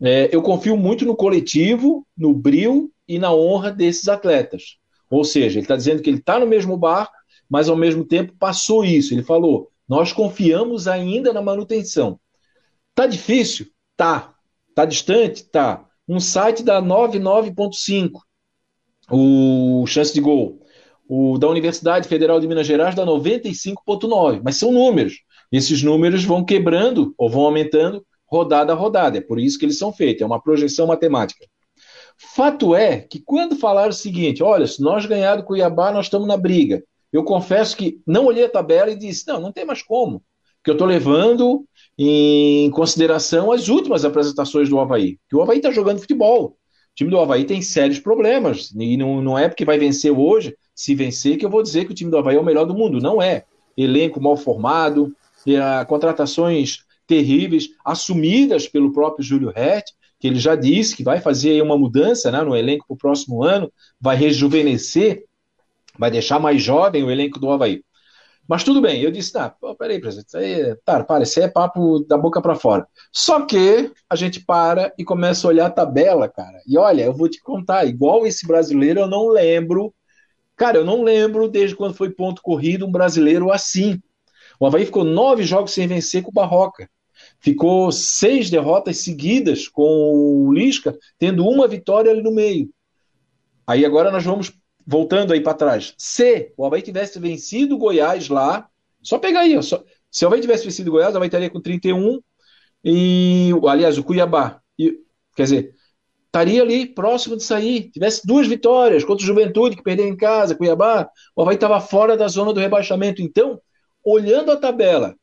é, eu confio muito no coletivo, no brilho e na honra desses atletas. Ou seja, ele está dizendo que ele está no mesmo barco, mas ao mesmo tempo passou isso. Ele falou: nós confiamos ainda na manutenção. Tá difícil? Tá. Tá distante? Tá. Um site dá 99,5 o chance de gol. O da Universidade Federal de Minas Gerais dá 95,9. Mas são números. Esses números vão quebrando ou vão aumentando rodada a rodada. É por isso que eles são feitos, é uma projeção matemática. Fato é que quando falaram o seguinte, olha, se nós ganhar do Cuiabá, nós estamos na briga. Eu confesso que não olhei a tabela e disse, não, não tem mais como. Porque eu estou levando em consideração as últimas apresentações do Havaí. Que o Havaí está jogando futebol. O time do Havaí tem sérios problemas. E não, não é porque vai vencer hoje, se vencer, que eu vou dizer que o time do Havaí é o melhor do mundo. Não é. Elenco mal formado, contratações terríveis, assumidas pelo próprio Júlio Hert, que ele já disse que vai fazer uma mudança né, no elenco para o próximo ano, vai rejuvenescer, vai deixar mais jovem o elenco do Havaí. Mas tudo bem, eu disse, tá, peraí, presidente, aí, tá, para, isso é papo da boca para fora. Só que a gente para e começa a olhar a tabela, cara. E olha, eu vou te contar, igual esse brasileiro, eu não lembro, cara, eu não lembro desde quando foi ponto corrido um brasileiro assim. O Havaí ficou nove jogos sem vencer com o Barroca. Ficou seis derrotas seguidas com o Lisca, tendo uma vitória ali no meio. Aí agora nós vamos voltando aí para trás. Se o Havaí tivesse vencido o Goiás lá, só pegar aí, ó, só, se o Havaí tivesse vencido o Goiás, o Havaí estaria com 31 e, aliás, o Cuiabá, e, quer dizer, estaria ali próximo de sair. Tivesse duas vitórias contra o Juventude, que perdeu em casa, Cuiabá, o Havaí estava fora da zona do rebaixamento. Então, olhando a tabela,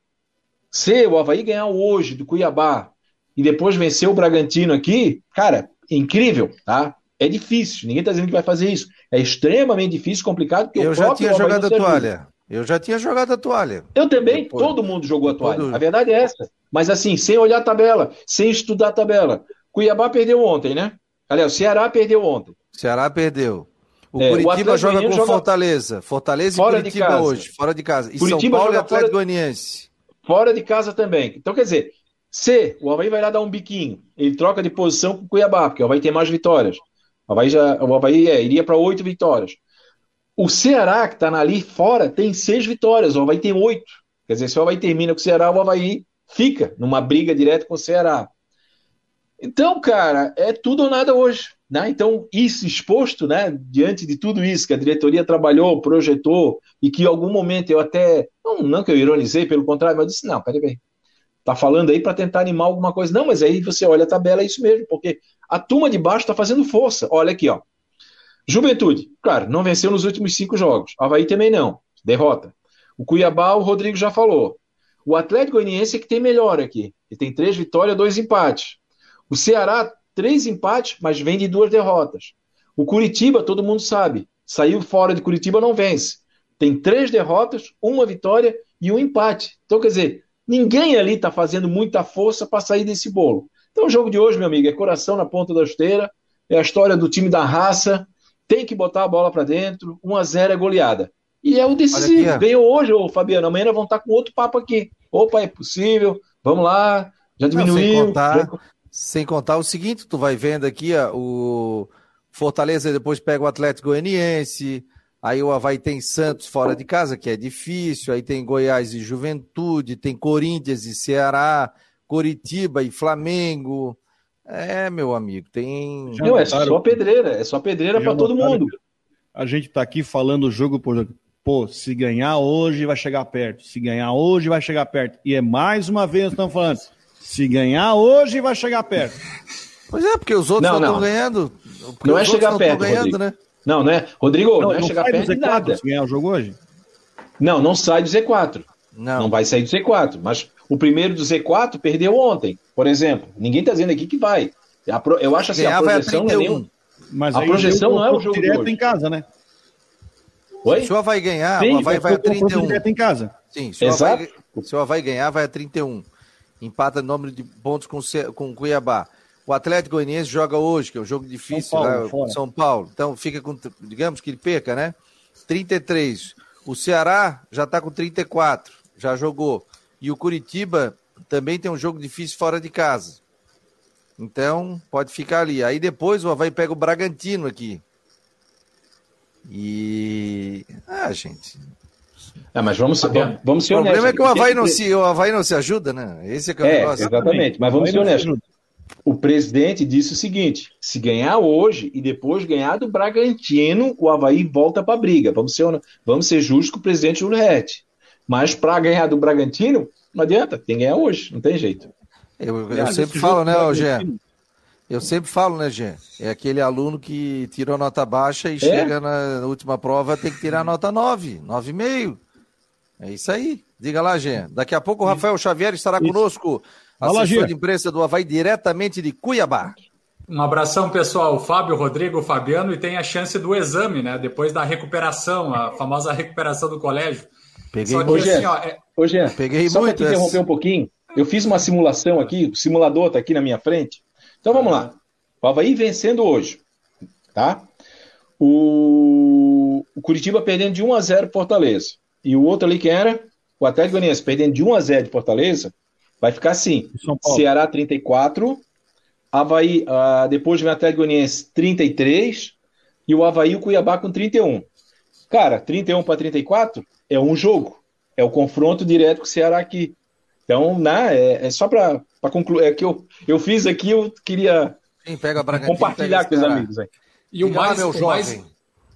se o Havaí ganhar hoje do Cuiabá e depois vencer o Bragantino aqui, cara, incrível, tá? É difícil, ninguém está dizendo que vai fazer isso. É extremamente difícil, complicado, porque Eu já tinha jogado a toalha. Eu já tinha jogado a toalha. Eu também, depois, todo mundo jogou a toalha. A verdade é essa. Mas assim, sem olhar a tabela, sem estudar a tabela. Cuiabá perdeu ontem, né? Aliás, o Ceará perdeu ontem. Ceará perdeu. O é, Curitiba o joga com joga... Fortaleza. Fortaleza e fora Curitiba hoje, fora de casa. E Curitiba São Paulo e Atlético fora... Goianiense. Fora de casa também. Então, quer dizer, se o Havaí vai lá dar um biquinho, ele troca de posição com o Cuiabá, porque o Havaí tem mais vitórias. O Havaí, já, o Havaí é, iria para oito vitórias. O Ceará, que está ali fora, tem seis vitórias. O Havaí tem oito. Quer dizer, se o Havaí termina com o Ceará, o Havaí fica numa briga direta com o Ceará. Então, cara, é tudo ou nada hoje. Né? Então, isso exposto, né, diante de tudo isso que a diretoria trabalhou, projetou, e que em algum momento eu até, não, não que eu ironizei, pelo contrário, mas eu disse, não, peraí bem, tá falando aí para tentar animar alguma coisa. Não, mas aí você olha a tabela, é isso mesmo, porque a turma de baixo está fazendo força. Olha aqui, ó. Juventude, claro, não venceu nos últimos cinco jogos. Havaí também não, derrota. O Cuiabá, o Rodrigo já falou. O Atlético Goianiense é que tem melhor aqui. Ele tem três vitórias, dois empates. O Ceará três empates, mas vem de duas derrotas. O Curitiba, todo mundo sabe, saiu fora de Curitiba, não vence. Tem três derrotas, uma vitória e um empate. Então, quer dizer, ninguém ali está fazendo muita força para sair desse bolo. Então, o jogo de hoje, meu amigo, é coração na ponta da esteira, é a história do time da raça, tem que botar a bola para dentro, 1 a 0 é goleada. E é o decisivo. Ganhou hoje, ô Fabiano, amanhã vão estar com outro papo aqui. Opa, é possível, vamos lá, já diminuiu. Não, contar, já... Sem contar o seguinte, tu vai vendo aqui ó, o Fortaleza depois pega o Atlético Goianiense, aí o Havaí tem Santos fora de casa, que é difícil, aí tem Goiás e Juventude, tem Corinthians e Ceará, Coritiba e Flamengo. É, meu amigo, tem. Não, é só pedreira, é só pedreira para todo mundo. A gente tá aqui falando jogo por jogo. Pô, se ganhar hoje vai chegar perto. Se ganhar hoje vai chegar perto. E é mais uma vez estamos falando. Se ganhar hoje, vai chegar perto. Pois é, porque os outros não estão ganhando. Não é chegar perto, ganhando, né? Não, né? Rodrigo, não, não é não chegar perto de nada. Se ganhar o jogo hoje? Não, não sai do Z4. Não. não vai sair do Z4. Mas o primeiro do Z4 perdeu ontem, por exemplo. Ninguém está dizendo aqui que vai. Eu acho assim, a projeção não é nenhum... Mas a projeção não é o jogo direto em casa, né? Oi? Se o Havaí ganhar, Sim, o Havaí vai a 31. direto em casa. Sim, se o, Havaí, se o Havaí ganhar, vai a 31 empata no número de pontos com, com Cuiabá. O Atlético Goianiense joga hoje, que é um jogo difícil São Paulo, lá, São Paulo. Então fica com, digamos que ele perca, né? 33. O Ceará já está com 34, já jogou. E o Curitiba também tem um jogo difícil fora de casa. Então, pode ficar ali. Aí depois o Havaí pega o Bragantino aqui. E. Ah, gente. Ah, mas vamos, vamos, vamos ser honestos. O problema é que o Havaí, não se, o Havaí não se ajuda, né? Esse é que é o é, negócio. Exatamente, mas vamos ser honestos. O presidente disse o seguinte: se ganhar hoje e depois ganhar do Bragantino, o Havaí volta para a briga. Vamos ser, vamos ser justos com o presidente Júlio. Mas para ganhar do Bragantino, não adianta, tem que ganhar hoje, não tem jeito. Eu, eu sempre falo, né, Gé? Eu sempre falo, né, Gê? É aquele aluno que tirou nota baixa e é? chega na última prova, tem que tirar nota 9, 9,5. É isso aí. Diga lá, Gê. Daqui a pouco o Rafael Xavier estará isso. conosco, assessor de imprensa do Havaí, diretamente de Cuiabá. Um abração, pessoal. Fábio, Rodrigo, Fabiano, e tem a chance do exame, né? Depois da recuperação, a famosa recuperação do colégio. Peguei Só que, Ô, assim, ó, é... Ô, Jean, Peguei só para te interromper um pouquinho, eu fiz uma simulação aqui, o simulador está aqui na minha frente. Então vamos lá. O Havaí vencendo hoje, tá? O, o Curitiba perdendo de 1 a 0 Fortaleza. E o outro ali que era o Atlético Goianiense perdendo de 1 a 0 de Fortaleza, vai ficar assim: Ceará 34, Havaí, uh, depois vem o Atlético Goianiense 33 e o Havaí e o Cuiabá com 31. Cara, 31 para 34 é um jogo. É o confronto direto com o Ceará aqui. Então, né, é, é só para concluir. É que eu, eu fiz aqui, eu queria Sim, pega compartilhar com os amigos. Aí. E o mais, o, mais,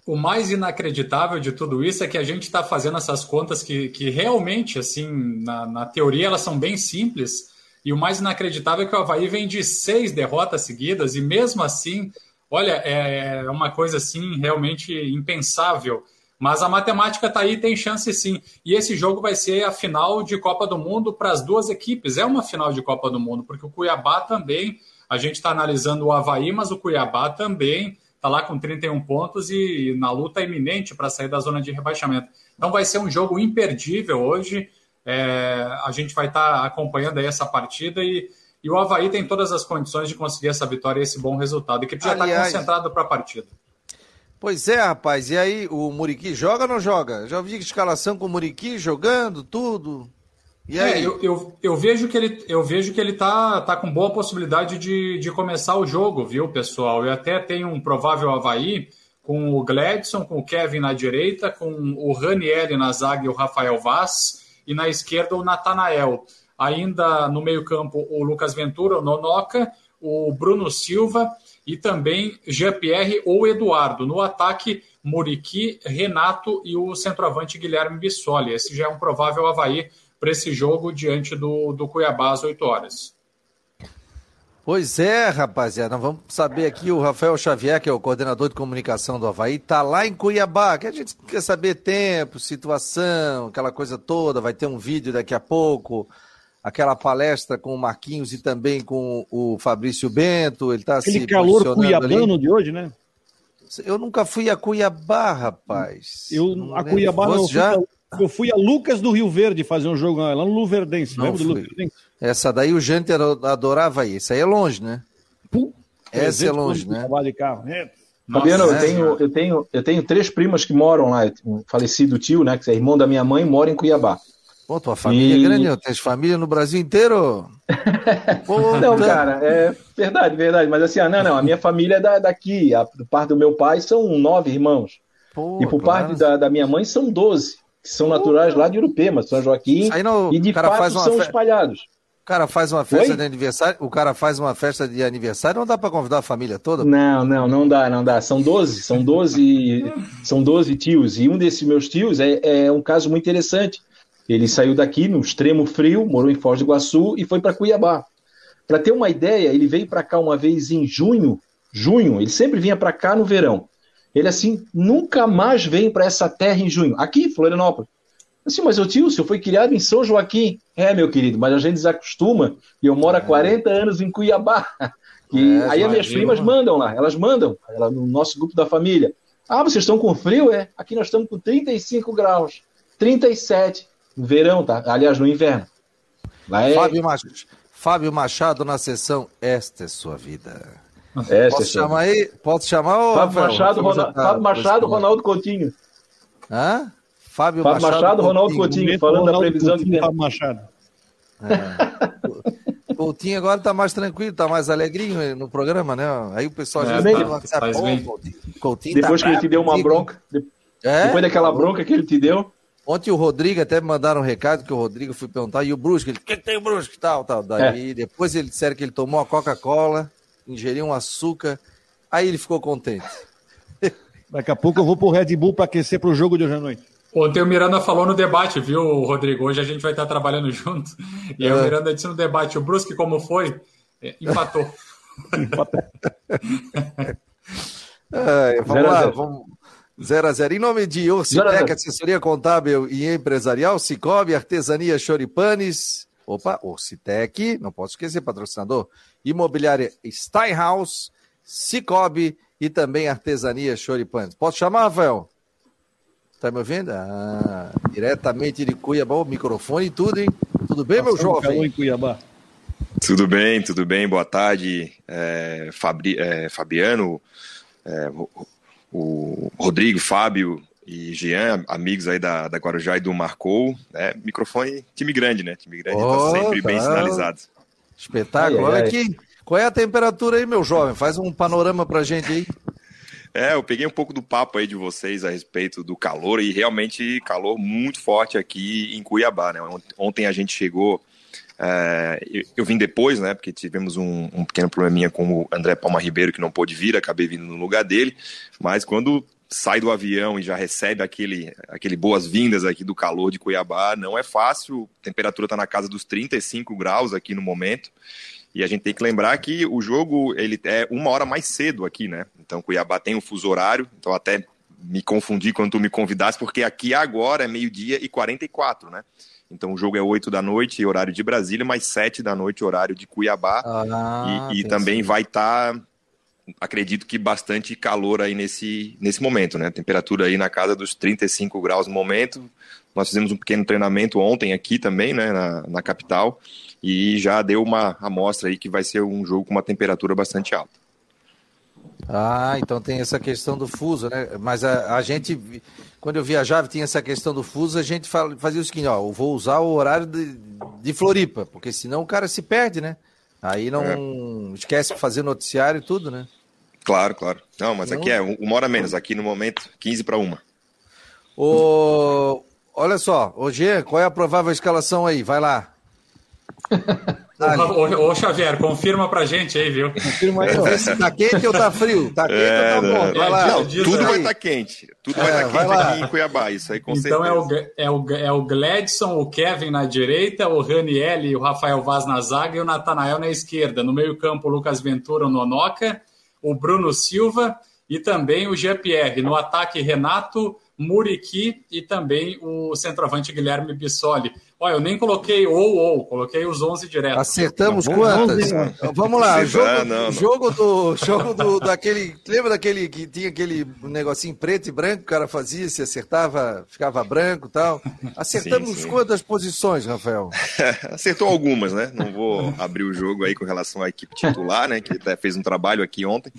o mais inacreditável de tudo isso é que a gente está fazendo essas contas que, que realmente, assim, na, na teoria, elas são bem simples. E o mais inacreditável é que o Havaí vem de seis derrotas seguidas, e mesmo assim, olha, é, é uma coisa assim realmente impensável. Mas a matemática está aí, tem chance sim. E esse jogo vai ser a final de Copa do Mundo para as duas equipes. É uma final de Copa do Mundo, porque o Cuiabá também, a gente está analisando o Havaí, mas o Cuiabá também está lá com 31 pontos e na luta iminente para sair da zona de rebaixamento. Então vai ser um jogo imperdível hoje. É, a gente vai estar tá acompanhando aí essa partida e, e, o Havaí tem todas as condições de conseguir essa vitória e esse bom resultado. A equipe já está concentrada para a partida. Pois é, rapaz. E aí, o Muriqui joga ou não joga? Já vi escalação com o Muriqui jogando, tudo. E aí? É, eu, eu, eu, vejo que ele, eu vejo que ele tá, tá com boa possibilidade de, de começar o jogo, viu, pessoal? Eu até tenho um provável Havaí com o Gladson, com o Kevin na direita, com o Ranieri na zaga e o Rafael Vaz, e na esquerda o Natanael. Ainda no meio-campo o Lucas Ventura, o Nonoca, o Bruno Silva e também Jean-Pierre ou Eduardo. No ataque, Muriqui, Renato e o centroavante Guilherme Bissoli. Esse já é um provável Havaí para esse jogo diante do, do Cuiabá às 8 horas. Pois é, rapaziada. Vamos saber aqui o Rafael Xavier, que é o coordenador de comunicação do Havaí, tá lá em Cuiabá, que a gente quer saber tempo, situação, aquela coisa toda. Vai ter um vídeo daqui a pouco aquela palestra com o Marquinhos e também com o Fabrício Bento. Ele está Aquele se calor cuiabano ali. de hoje, né? Eu nunca fui a Cuiabá, rapaz. Eu, não a Cuiabá não, já? Eu fui a Lucas do Rio Verde fazer um jogo lá no Luverdense. Não lembra do Luverdense? Essa daí o Janter adorava ir. Isso aí é longe, né? Pum, Essa é longe, né? De carro. É. Fabiano, eu, tenho, eu, tenho, eu tenho três primas que moram lá. Um falecido tio, né? Que é irmão da minha mãe, mora em Cuiabá. Pô, tua família e... é grande, tens família no Brasil inteiro? Pô, não, tá... cara, é verdade, verdade. Mas assim, ah, não, não, a minha família é da, daqui. A, do parte do meu pai são nove irmãos. Pô, e por claro. parte da, da minha mãe são doze, que são naturais lá de Urupema, São Joaquim. e de cara fato são fe... espalhados. O cara faz uma festa Oi? de aniversário, o cara faz uma festa de aniversário, não dá para convidar a família toda? Não, não, não dá, não dá. São 12, são 12, são 12 tios. E um desses meus tios é, é um caso muito interessante ele saiu daqui no extremo frio, morou em Foz do Iguaçu e foi para Cuiabá. Para ter uma ideia, ele veio para cá uma vez em junho, junho, ele sempre vinha para cá no verão. Ele assim, nunca mais vem para essa terra em junho, aqui em Florianópolis. Assim, mas o tio, o senhor foi criado em São Joaquim. É, meu querido, mas a gente desacostuma e eu moro há 40 é. anos em Cuiabá. E é, aí as minhas primas mandam lá, elas mandam ela, no nosso grupo da família. Ah, vocês estão com frio? É, aqui nós estamos com 35 graus, 37 no verão, tá? Aliás, no inverno. Lá é... Fábio, Machado, Fábio Machado na sessão Esta é Sua Vida. Esta é Posso é chamar aí? Posso chamar o Fábio Machado, Ronaldo, Fábio Machado Ronaldo Coutinho. Hã? Fábio, Fábio Machado, Machado Ronaldo Coutinho, falando Ronaldo da previsão Coutinho, de tempo. Fábio Machado. É. Coutinho agora tá mais tranquilo, tá mais alegrinho no programa, né? Aí o pessoal já é, tá, no WhatsApp, Coutinho, Coutinho Depois tá que ele te deu uma bronca, é? depois daquela bronca que ele te deu. Ontem o Rodrigo até me mandaram um recado que o Rodrigo foi perguntar, e o Brusque, ele, que tem o Brusque, tal, tal. Daí é. depois ele disseram que ele tomou a Coca-Cola, ingeriu um açúcar, aí ele ficou contente. Daqui a pouco eu vou pro Red Bull para aquecer pro jogo de hoje à noite. Ontem o Miranda falou no debate, viu, Rodrigo? Hoje a gente vai estar trabalhando junto. E aí é. o Miranda disse no debate: o Brusque, como foi? É, empatou. empatou. é, vamos lá, vamos. 0 a 0 Em nome de Ocitec, assessoria contábil e empresarial, Cicobi, artesania Choripanes. Opa, Ocitec, não posso esquecer, patrocinador. Imobiliária Steinhaus, Cicobi e também artesania Choripanes. Posso chamar, Rafael? Tá me ouvindo? Ah, diretamente de Cuiabá, o microfone e tudo, hein? Tudo bem, meu jovem? Em Cuiabá. Tudo bem, tudo bem. Boa tarde, é, Fabri, é, Fabiano, é, o Rodrigo, Fábio e Jean, amigos aí da, da Guarujá e do Marcou. É, microfone, time grande, né? Time grande oh, tá sempre tá. bem sinalizado. Espetáculo. Olha aqui. Qual é a temperatura aí, meu jovem? Faz um panorama pra gente aí. É, eu peguei um pouco do papo aí de vocês a respeito do calor e realmente calor muito forte aqui em Cuiabá, né? Ontem a gente chegou é, eu, eu, vim depois, né? Porque tivemos um, um, pequeno probleminha com o André Palma Ribeiro, que não pôde vir, acabei vindo no lugar dele. Mas quando sai do avião e já recebe aquele, aquele boas-vindas aqui do calor de Cuiabá, não é fácil. A temperatura está na casa dos 35 graus aqui no momento. E a gente tem que lembrar que o jogo ele é uma hora mais cedo aqui, né? Então Cuiabá tem um fuso horário, então até me confundi quando tu me convidaste, porque aqui agora é meio-dia e 44, né? Então o jogo é 8 da noite, horário de Brasília, mais 7 da noite, horário de Cuiabá. Ah, e, e também vai estar, tá, acredito que bastante calor aí nesse, nesse momento, né? Temperatura aí na casa dos 35 graus no momento. Nós fizemos um pequeno treinamento ontem aqui também, né, na, na capital, e já deu uma amostra aí que vai ser um jogo com uma temperatura bastante alta. Ah, então tem essa questão do fuso, né? Mas a, a gente, quando eu viajava, tinha essa questão do fuso, a gente fazia o seguinte, ó, eu vou usar o horário de, de Floripa, porque senão o cara se perde, né? Aí não é. esquece de fazer noticiário e tudo, né? Claro, claro. Não, mas não... aqui é uma hora menos, aqui no momento, 15 para uma. Ô, olha só, hoje qual é a provável escalação aí? Vai lá. Ô, ô, Xavier, confirma pra gente aí, viu? Confirma aí, se tá quente ou tá frio. Tá quente é, ou tá bom? Vai lá. Não, tudo vai estar tá quente. Tudo é, vai estar tá quente lá. aqui em Cuiabá, isso aí com então certeza. é o, é, o, é o Gladson, o Kevin na direita, o Raniel e o Rafael Vaz na zaga e o Natanael na esquerda. No meio campo, o Lucas Ventura, o Nonoca, o Bruno Silva e também o Jean-Pierre. No ataque, Renato, Muriqui e também o centroavante Guilherme Bissoli. Olha, eu nem coloquei ou ou, coloquei os 11 direto. Acertamos tá quantas? Vamos lá, jogo, ah, não, não. jogo do jogo do daquele, lembra daquele que tinha aquele negocinho preto e branco, o cara fazia, se acertava, ficava branco, tal. Acertamos sim, sim. quantas posições, Rafael? Acertou algumas, né? Não vou abrir o jogo aí com relação à equipe titular, né, que até fez um trabalho aqui ontem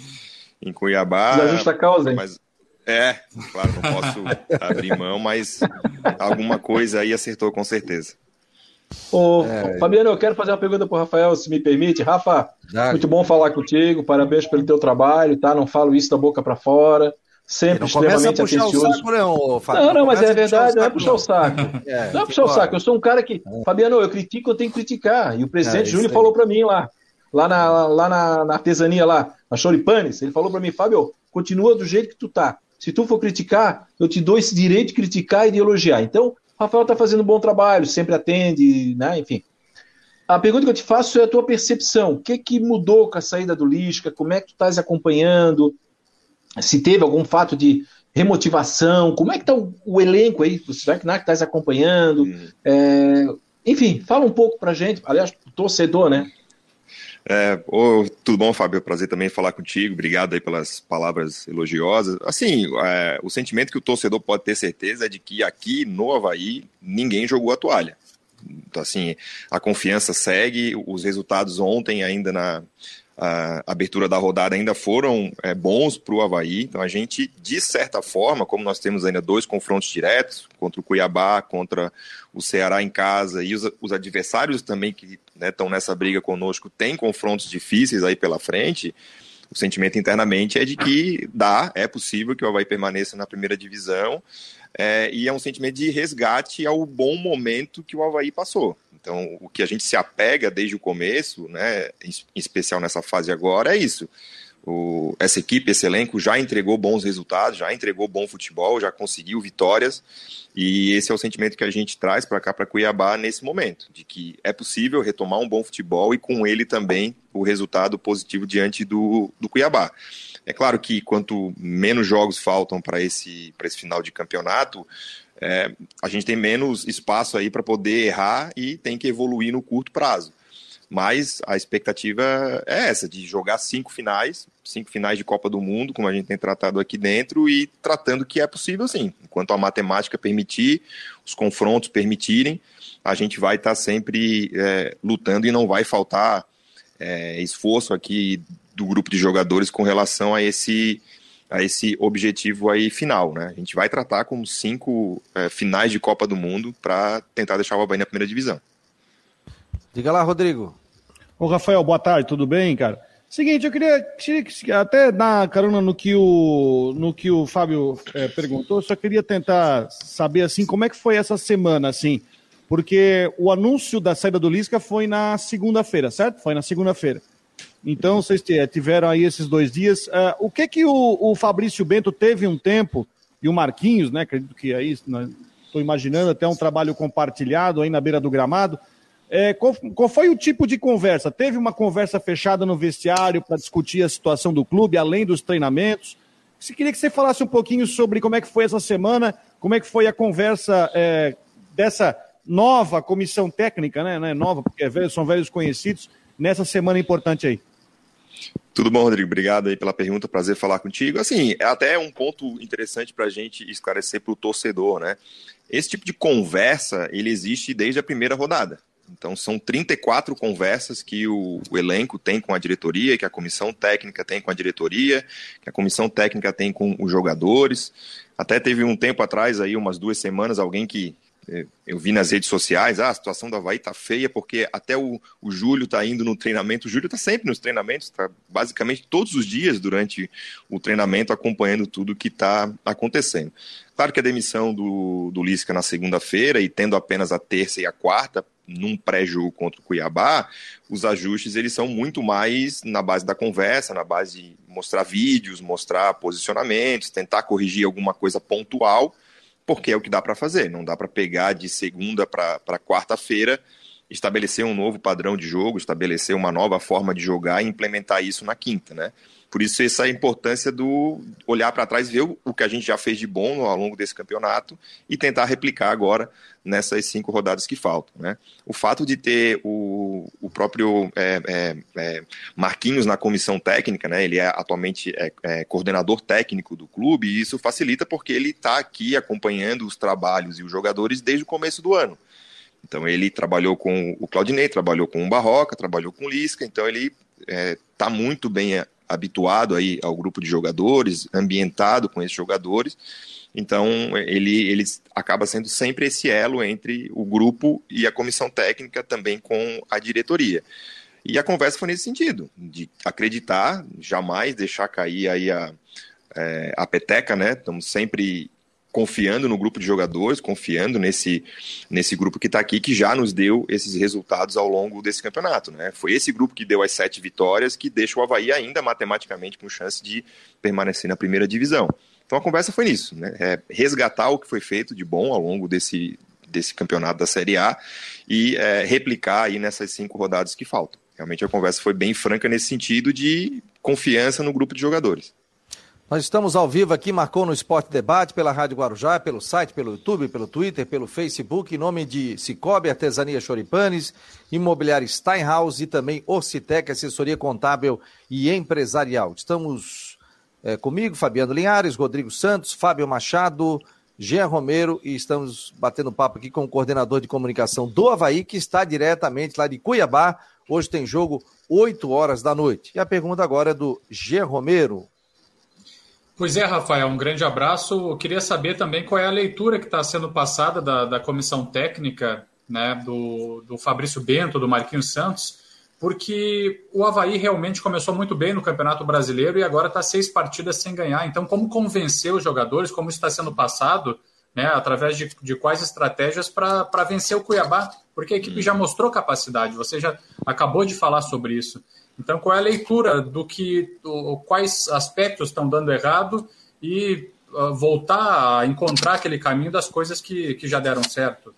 em Cuiabá. Da justa causa, hein? Mas é, claro, não posso abrir mão, mas alguma coisa aí acertou com certeza. Ô, é, Fabiano, eu quero fazer uma pergunta para o Rafael, se me permite. Rafa, muito bom falar contigo, parabéns pelo teu trabalho, tá? Não falo isso da boca para fora, sempre extremamente atencioso. Saco, não, Fábio, não, não, mas é verdade, não é puxar o saco. É, não é puxar o saco, eu sou um cara que, é. Fabiano, eu critico, eu tenho que criticar. E o presidente é, Júnior falou para mim lá, lá, na, lá na, na artesania, lá, na Choripanes, ele falou para mim, Fábio, continua do jeito que tu tá. Se tu for criticar, eu te dou esse direito de criticar e de elogiar. Então, o Rafael está fazendo um bom trabalho, sempre atende, né? Enfim. A pergunta que eu te faço é a tua percepção. O que, que mudou com a saída do Lisca? Como é que tu estás acompanhando? Se teve algum fato de remotivação? Como é que está o, o, elenco aí? Será que estás acompanhando? Uhum. É, enfim, fala um pouco para gente. Aliás, torcedor, né? É, tudo bom, Fábio? Prazer também falar contigo. Obrigado aí pelas palavras elogiosas. Assim, é, o sentimento que o torcedor pode ter certeza é de que aqui no Havaí ninguém jogou a toalha. Então, assim, a confiança segue. Os resultados ontem, ainda na, abertura da rodada ainda foram é, bons para o Havaí. Então a gente, de certa forma, como nós temos ainda dois confrontos diretos, contra o Cuiabá, contra o Ceará em casa, e os, os adversários também que estão né, nessa briga conosco têm confrontos difíceis aí pela frente, o sentimento internamente é de que dá, é possível que o Havaí permaneça na primeira divisão, é, e é um sentimento de resgate ao bom momento que o Havaí passou. Então, o que a gente se apega desde o começo, né, em especial nessa fase agora, é isso. O, essa equipe, esse elenco já entregou bons resultados, já entregou bom futebol, já conseguiu vitórias, e esse é o sentimento que a gente traz para cá, para Cuiabá, nesse momento, de que é possível retomar um bom futebol e com ele também o resultado positivo diante do, do Cuiabá. É claro que quanto menos jogos faltam para esse, esse final de campeonato, é, a gente tem menos espaço aí para poder errar e tem que evoluir no curto prazo. Mas a expectativa é essa, de jogar cinco finais, cinco finais de Copa do Mundo, como a gente tem tratado aqui dentro, e tratando que é possível sim. Enquanto a matemática permitir, os confrontos permitirem, a gente vai estar tá sempre é, lutando e não vai faltar é, esforço aqui do grupo de jogadores com relação a esse a esse objetivo aí final, né? A gente vai tratar como cinco é, finais de Copa do Mundo para tentar deixar o Havaí na primeira divisão. Diga lá, Rodrigo. Ô, Rafael, boa tarde, tudo bem, cara? Seguinte, eu queria, até dar carona no que o, no que o Fábio é, perguntou, só queria tentar saber, assim, como é que foi essa semana, assim, porque o anúncio da saída do Lisca foi na segunda-feira, certo? Foi na segunda-feira. Então, vocês tiveram aí esses dois dias. Uh, o que que o, o, Fabrício Bento teve um tempo, e o Marquinhos, né? Acredito que aí, estou imaginando até um trabalho compartilhado aí na beira do gramado. É, qual, qual, foi o tipo de conversa? Teve uma conversa fechada no vestiário para discutir a situação do clube, além dos treinamentos? Se queria que você falasse um pouquinho sobre como é que foi essa semana, como é que foi a conversa é, dessa nova comissão técnica, né? Não é nova, porque é são velhos conhecidos, nessa semana importante aí. Tudo bom, Rodrigo? Obrigado aí pela pergunta, prazer falar contigo. Assim, é até um ponto interessante para a gente esclarecer para o torcedor, né? Esse tipo de conversa, ele existe desde a primeira rodada. Então, são 34 conversas que o, o, elenco tem com a diretoria, que a comissão técnica tem com a diretoria, que a comissão técnica tem com os jogadores. Até teve um tempo atrás, aí, umas duas semanas, alguém que é, eu vi nas redes sociais, ah, a situação do Havaí tá feia porque até o, o Júlio tá indo no treinamento, o Júlio tá sempre nos treinamentos, tá basicamente todos os dias durante o treinamento acompanhando tudo que está acontecendo. Claro que a demissão do, do Lisca na segunda-feira e tendo apenas a terça e a quarta num pré-jogo contra o Cuiabá, os ajustes eles são muito mais na base da conversa, na base de mostrar vídeos, mostrar posicionamentos, tentar corrigir alguma coisa pontual porque é o que dá para fazer. Não dá para pegar de segunda para quarta-feira, estabelecer um novo padrão de jogo, estabelecer uma nova forma de jogar e implementar isso na quinta, né? Por isso essa é importância do olhar para trás, ver o que a gente já fez de bom ao longo desse campeonato e tentar replicar agora nessas cinco rodadas que faltam. Né? O fato de ter o, o próprio é, é, é, Marquinhos na comissão técnica, né? ele é atualmente é, é, coordenador técnico do clube, e isso facilita porque ele está aqui acompanhando os trabalhos e os jogadores desde o começo do ano. Então ele trabalhou com o Claudinei, trabalhou com o Barroca, trabalhou com o Lisca, então ele está é, muito bem habituado aí ao grupo de jogadores, ambientado com esses jogadores. Então, ele, ele acaba sendo sempre esse elo entre o grupo e a comissão técnica, também com a diretoria. E a conversa foi nesse sentido, de acreditar, jamais deixar cair aí a, é, a peteca, né? Estamos sempre confiando no grupo de jogadores, confiando nesse, nesse grupo que está aqui, que já nos deu esses resultados ao longo desse campeonato. Né? Foi esse grupo que deu as sete vitórias que deixa o Havaí ainda matematicamente com chance de permanecer na primeira divisão. Então a conversa foi nisso, né? É resgatar o que foi feito de bom ao longo desse, desse campeonato da Série A e é, replicar aí nessas cinco rodadas que faltam. Realmente a conversa foi bem franca nesse sentido de confiança no grupo de jogadores. Nós estamos ao vivo aqui, marcou no Esporte Debate, pela Rádio Guarujá, pelo site, pelo YouTube, pelo Twitter, pelo Facebook, em nome de Cicobi, Artesania Choripanes, Imobiliário Steinhaus e também Orcitec, assessoria contábil e empresarial. Estamos é, comigo, Fabiano Linhares, Rodrigo Santos, Fábio Machado, Jean Romero e estamos batendo papo aqui com o coordenador de comunicação do Havaí, que está diretamente lá de Cuiabá, Hoje tem jogo 8 horas da noite. E a pergunta agora é do G. Romero. Pois é, Rafael, um grande abraço. Eu queria saber também qual é a leitura que está sendo passada da, da comissão técnica né, do, do Fabrício Bento, do Marquinhos Santos, porque o Havaí realmente começou muito bem no Campeonato Brasileiro e agora está seis partidas sem ganhar. Então, como convencer os jogadores, como está sendo passado, né, através de, de quais estratégias para vencer o Cuiabá? Porque a equipe já mostrou capacidade, você já acabou de falar sobre isso. Então, qual é a leitura do que, quais aspectos estão dando errado e uh, voltar a encontrar aquele caminho das coisas que, que já deram certo?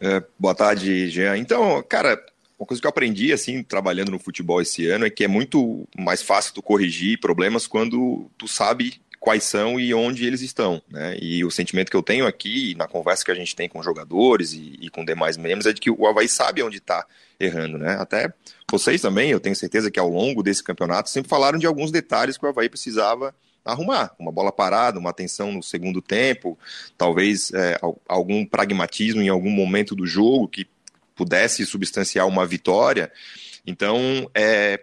É, boa tarde, Jean. Então, cara, uma coisa que eu aprendi, assim, trabalhando no futebol esse ano, é que é muito mais fácil tu corrigir problemas quando tu sabe quais são e onde eles estão, né? E o sentimento que eu tenho aqui, na conversa que a gente tem com jogadores e, e com demais membros, é de que o Havaí sabe onde está errando, né? Até vocês também, eu tenho certeza que ao longo desse campeonato sempre falaram de alguns detalhes que o Havaí precisava arrumar, uma bola parada, uma atenção no segundo tempo, talvez é, algum pragmatismo em algum momento do jogo que pudesse substanciar uma vitória. Então, é,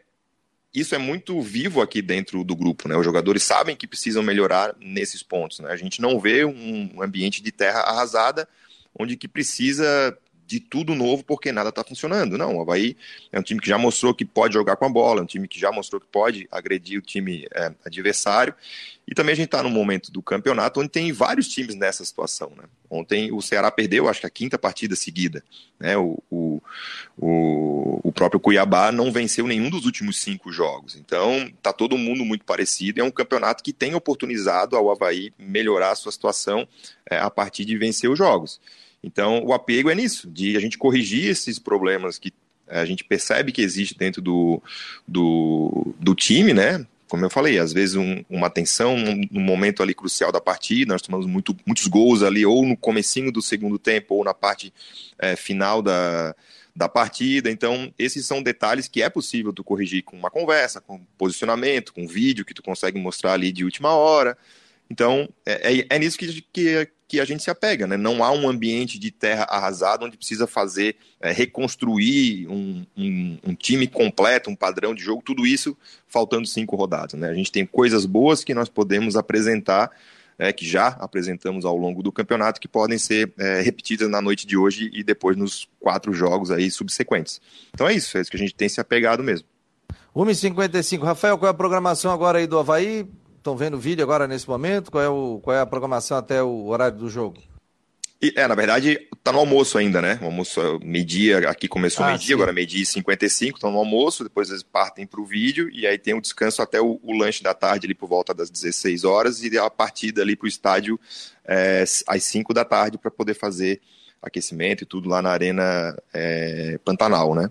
isso é muito vivo aqui dentro do grupo, né? Os jogadores sabem que precisam melhorar nesses pontos, né? A gente não vê um ambiente de terra arrasada onde que precisa de tudo novo porque nada está funcionando. Não, o Havaí é um time que já mostrou que pode jogar com a bola, é um time que já mostrou que pode agredir o time é, adversário. E também a gente está num momento do campeonato onde tem vários times nessa situação. Né? Ontem o Ceará perdeu, acho que a quinta partida seguida. Né? O, o, o, o próprio Cuiabá não venceu nenhum dos últimos cinco jogos. Então está todo mundo muito parecido. É um campeonato que tem oportunizado ao Havaí melhorar a sua situação é, a partir de vencer os jogos. Então, o apego é nisso, de a gente corrigir esses problemas que a gente percebe que existe dentro do, do, do time, né? Como eu falei, às vezes um, uma tensão no momento ali crucial da partida, nós tomamos muito, muitos gols ali, ou no comecinho do segundo tempo, ou na parte é, final da, da partida. Então, esses são detalhes que é possível tu corrigir com uma conversa, com posicionamento, com vídeo que tu consegue mostrar ali de última hora. Então, é, é, é nisso que, que, que a gente se apega, né? Não há um ambiente de terra arrasada onde precisa fazer, é, reconstruir um, um, um, time completo, um padrão de jogo, tudo isso faltando cinco rodadas, né? A gente tem coisas boas que nós podemos apresentar, é, que já apresentamos ao longo do campeonato, que podem ser é, repetidas na noite de hoje e depois nos quatro jogos aí subsequentes. Então é isso, é isso que a gente tem se apegado mesmo. 1h55. Rafael, qual é a programação agora aí do Havaí? Estão vendo o vídeo agora nesse momento? Qual é, o, qual é a programação até o horário do jogo? E, é, na verdade, tá no almoço ainda, né? O almoço, meio-dia, aqui começou ah, meio-dia, agora meio-dia e 55, estão no almoço, depois eles partem para o vídeo, e aí tem o descanso até o, o, lanche da tarde, ali por volta das 16 horas, e a partida ali para o estádio é, às 5 da tarde, para poder fazer aquecimento e tudo lá na Arena é, Pantanal, né?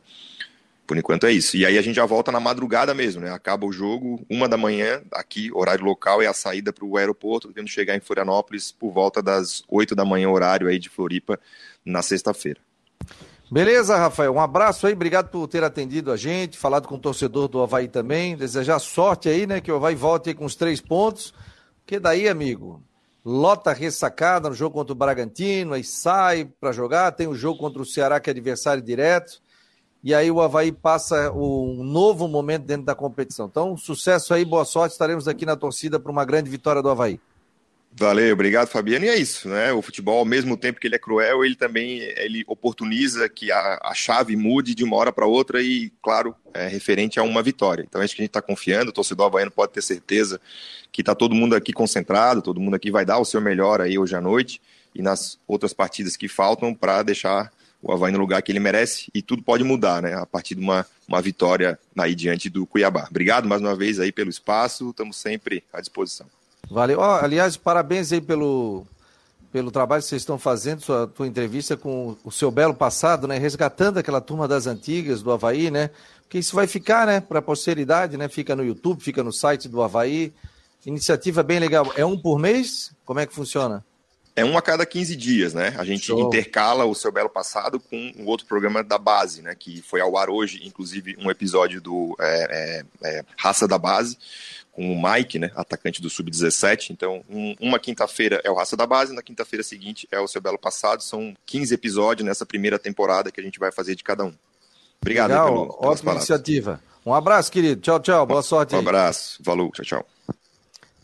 Por enquanto é isso. E aí a gente já volta na madrugada mesmo, né? Acaba o jogo, uma da manhã, aqui, horário local, é a saída para o aeroporto, devendo chegar em Florianópolis por volta das oito da manhã, horário aí de Floripa, na sexta-feira. Beleza, Rafael. Um abraço aí, obrigado por ter atendido a gente, falado com o torcedor do Havaí também. Desejar sorte aí, né? Que o Havaí volte aí com os três pontos. Porque daí, amigo, lota ressacada no jogo contra o Bragantino, aí sai para jogar, tem o jogo contra o Ceará, que é adversário direto e aí o Havaí passa um novo momento dentro da competição. Então, sucesso aí, boa sorte, estaremos aqui na torcida para uma grande vitória do Havaí. Valeu, obrigado, Fabiano. E é isso, né? O futebol, ao mesmo tempo que ele é cruel, ele também ele oportuniza que a, a chave mude de uma hora para outra e, claro, é referente a uma vitória. Então é isso que a gente está confiando. O torcedor havaiano pode ter certeza que está todo mundo aqui concentrado, todo mundo aqui vai dar o seu melhor aí hoje à noite e nas outras partidas que faltam para deixar o Havaí no lugar que ele merece e tudo pode mudar, né? A partir de uma, uma vitória aí diante do Cuiabá. Obrigado mais uma vez aí pelo espaço, estamos sempre à disposição. Valeu. Aliás, parabéns aí pelo, pelo trabalho que vocês estão fazendo, sua tua entrevista com o seu belo passado, né? Resgatando aquela turma das antigas do Havaí, né? Porque isso vai ficar, né? Para a posteridade, né? Fica no YouTube, fica no site do Havaí. Iniciativa bem legal. É um por mês? Como é que funciona? É um a cada 15 dias, né? A gente Show. intercala o seu belo passado com um outro programa da base, né? Que foi ao ar hoje, inclusive um episódio do é, é, é, Raça da Base, com o Mike, né? Atacante do Sub-17. Então, um, uma quinta-feira é o Raça da Base, na quinta-feira seguinte é o seu belo passado. São 15 episódios nessa primeira temporada que a gente vai fazer de cada um. Obrigado Legal, pelo, ótima iniciativa. Um abraço, querido. Tchau, tchau. Boa sorte. Um abraço. Valeu. Tchau, tchau.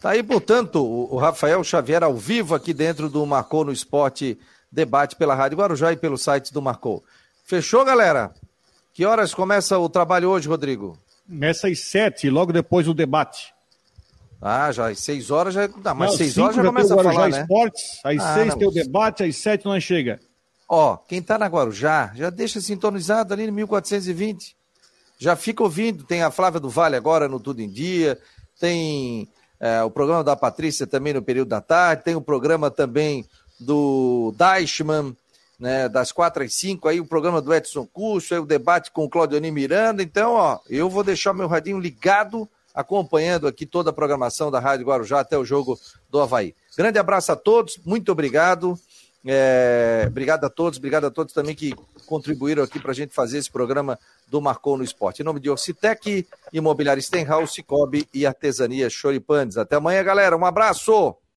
Tá aí, portanto, o Rafael Xavier ao vivo aqui dentro do Marcou no Esporte Debate pela Rádio Guarujá e pelo site do Marcou. Fechou, galera? Que horas começa o trabalho hoje, Rodrigo? Começa às sete, logo depois do debate. Ah, já às seis horas já. Não, mas não, seis horas já começa a falar, né? Esportes, às ah, seis não, tem o debate, às sete nós chega. Ó, quem tá na Guarujá, já deixa sintonizado ali no 1420. Já fica ouvindo. Tem a Flávia do Vale agora no Tudo em Dia. Tem é, o programa da Patrícia também no período da tarde. Tem o programa também do Deichmann, né, das quatro às cinco. Aí o programa do Edson Curso. Aí o debate com o Claudioni Miranda. Então, ó, eu vou deixar meu radinho ligado acompanhando aqui toda a programação da Rádio Guarujá até o jogo do Havaí. Grande abraço a todos, muito obrigado. É, obrigado a todos, obrigado a todos também que contribuíram aqui para a gente fazer esse programa do Marcou no Esporte. Em nome de Orcitec, Imobiliário Stenhouse, Cicobi e Artesania Choripanes. Até amanhã, galera. Um abraço!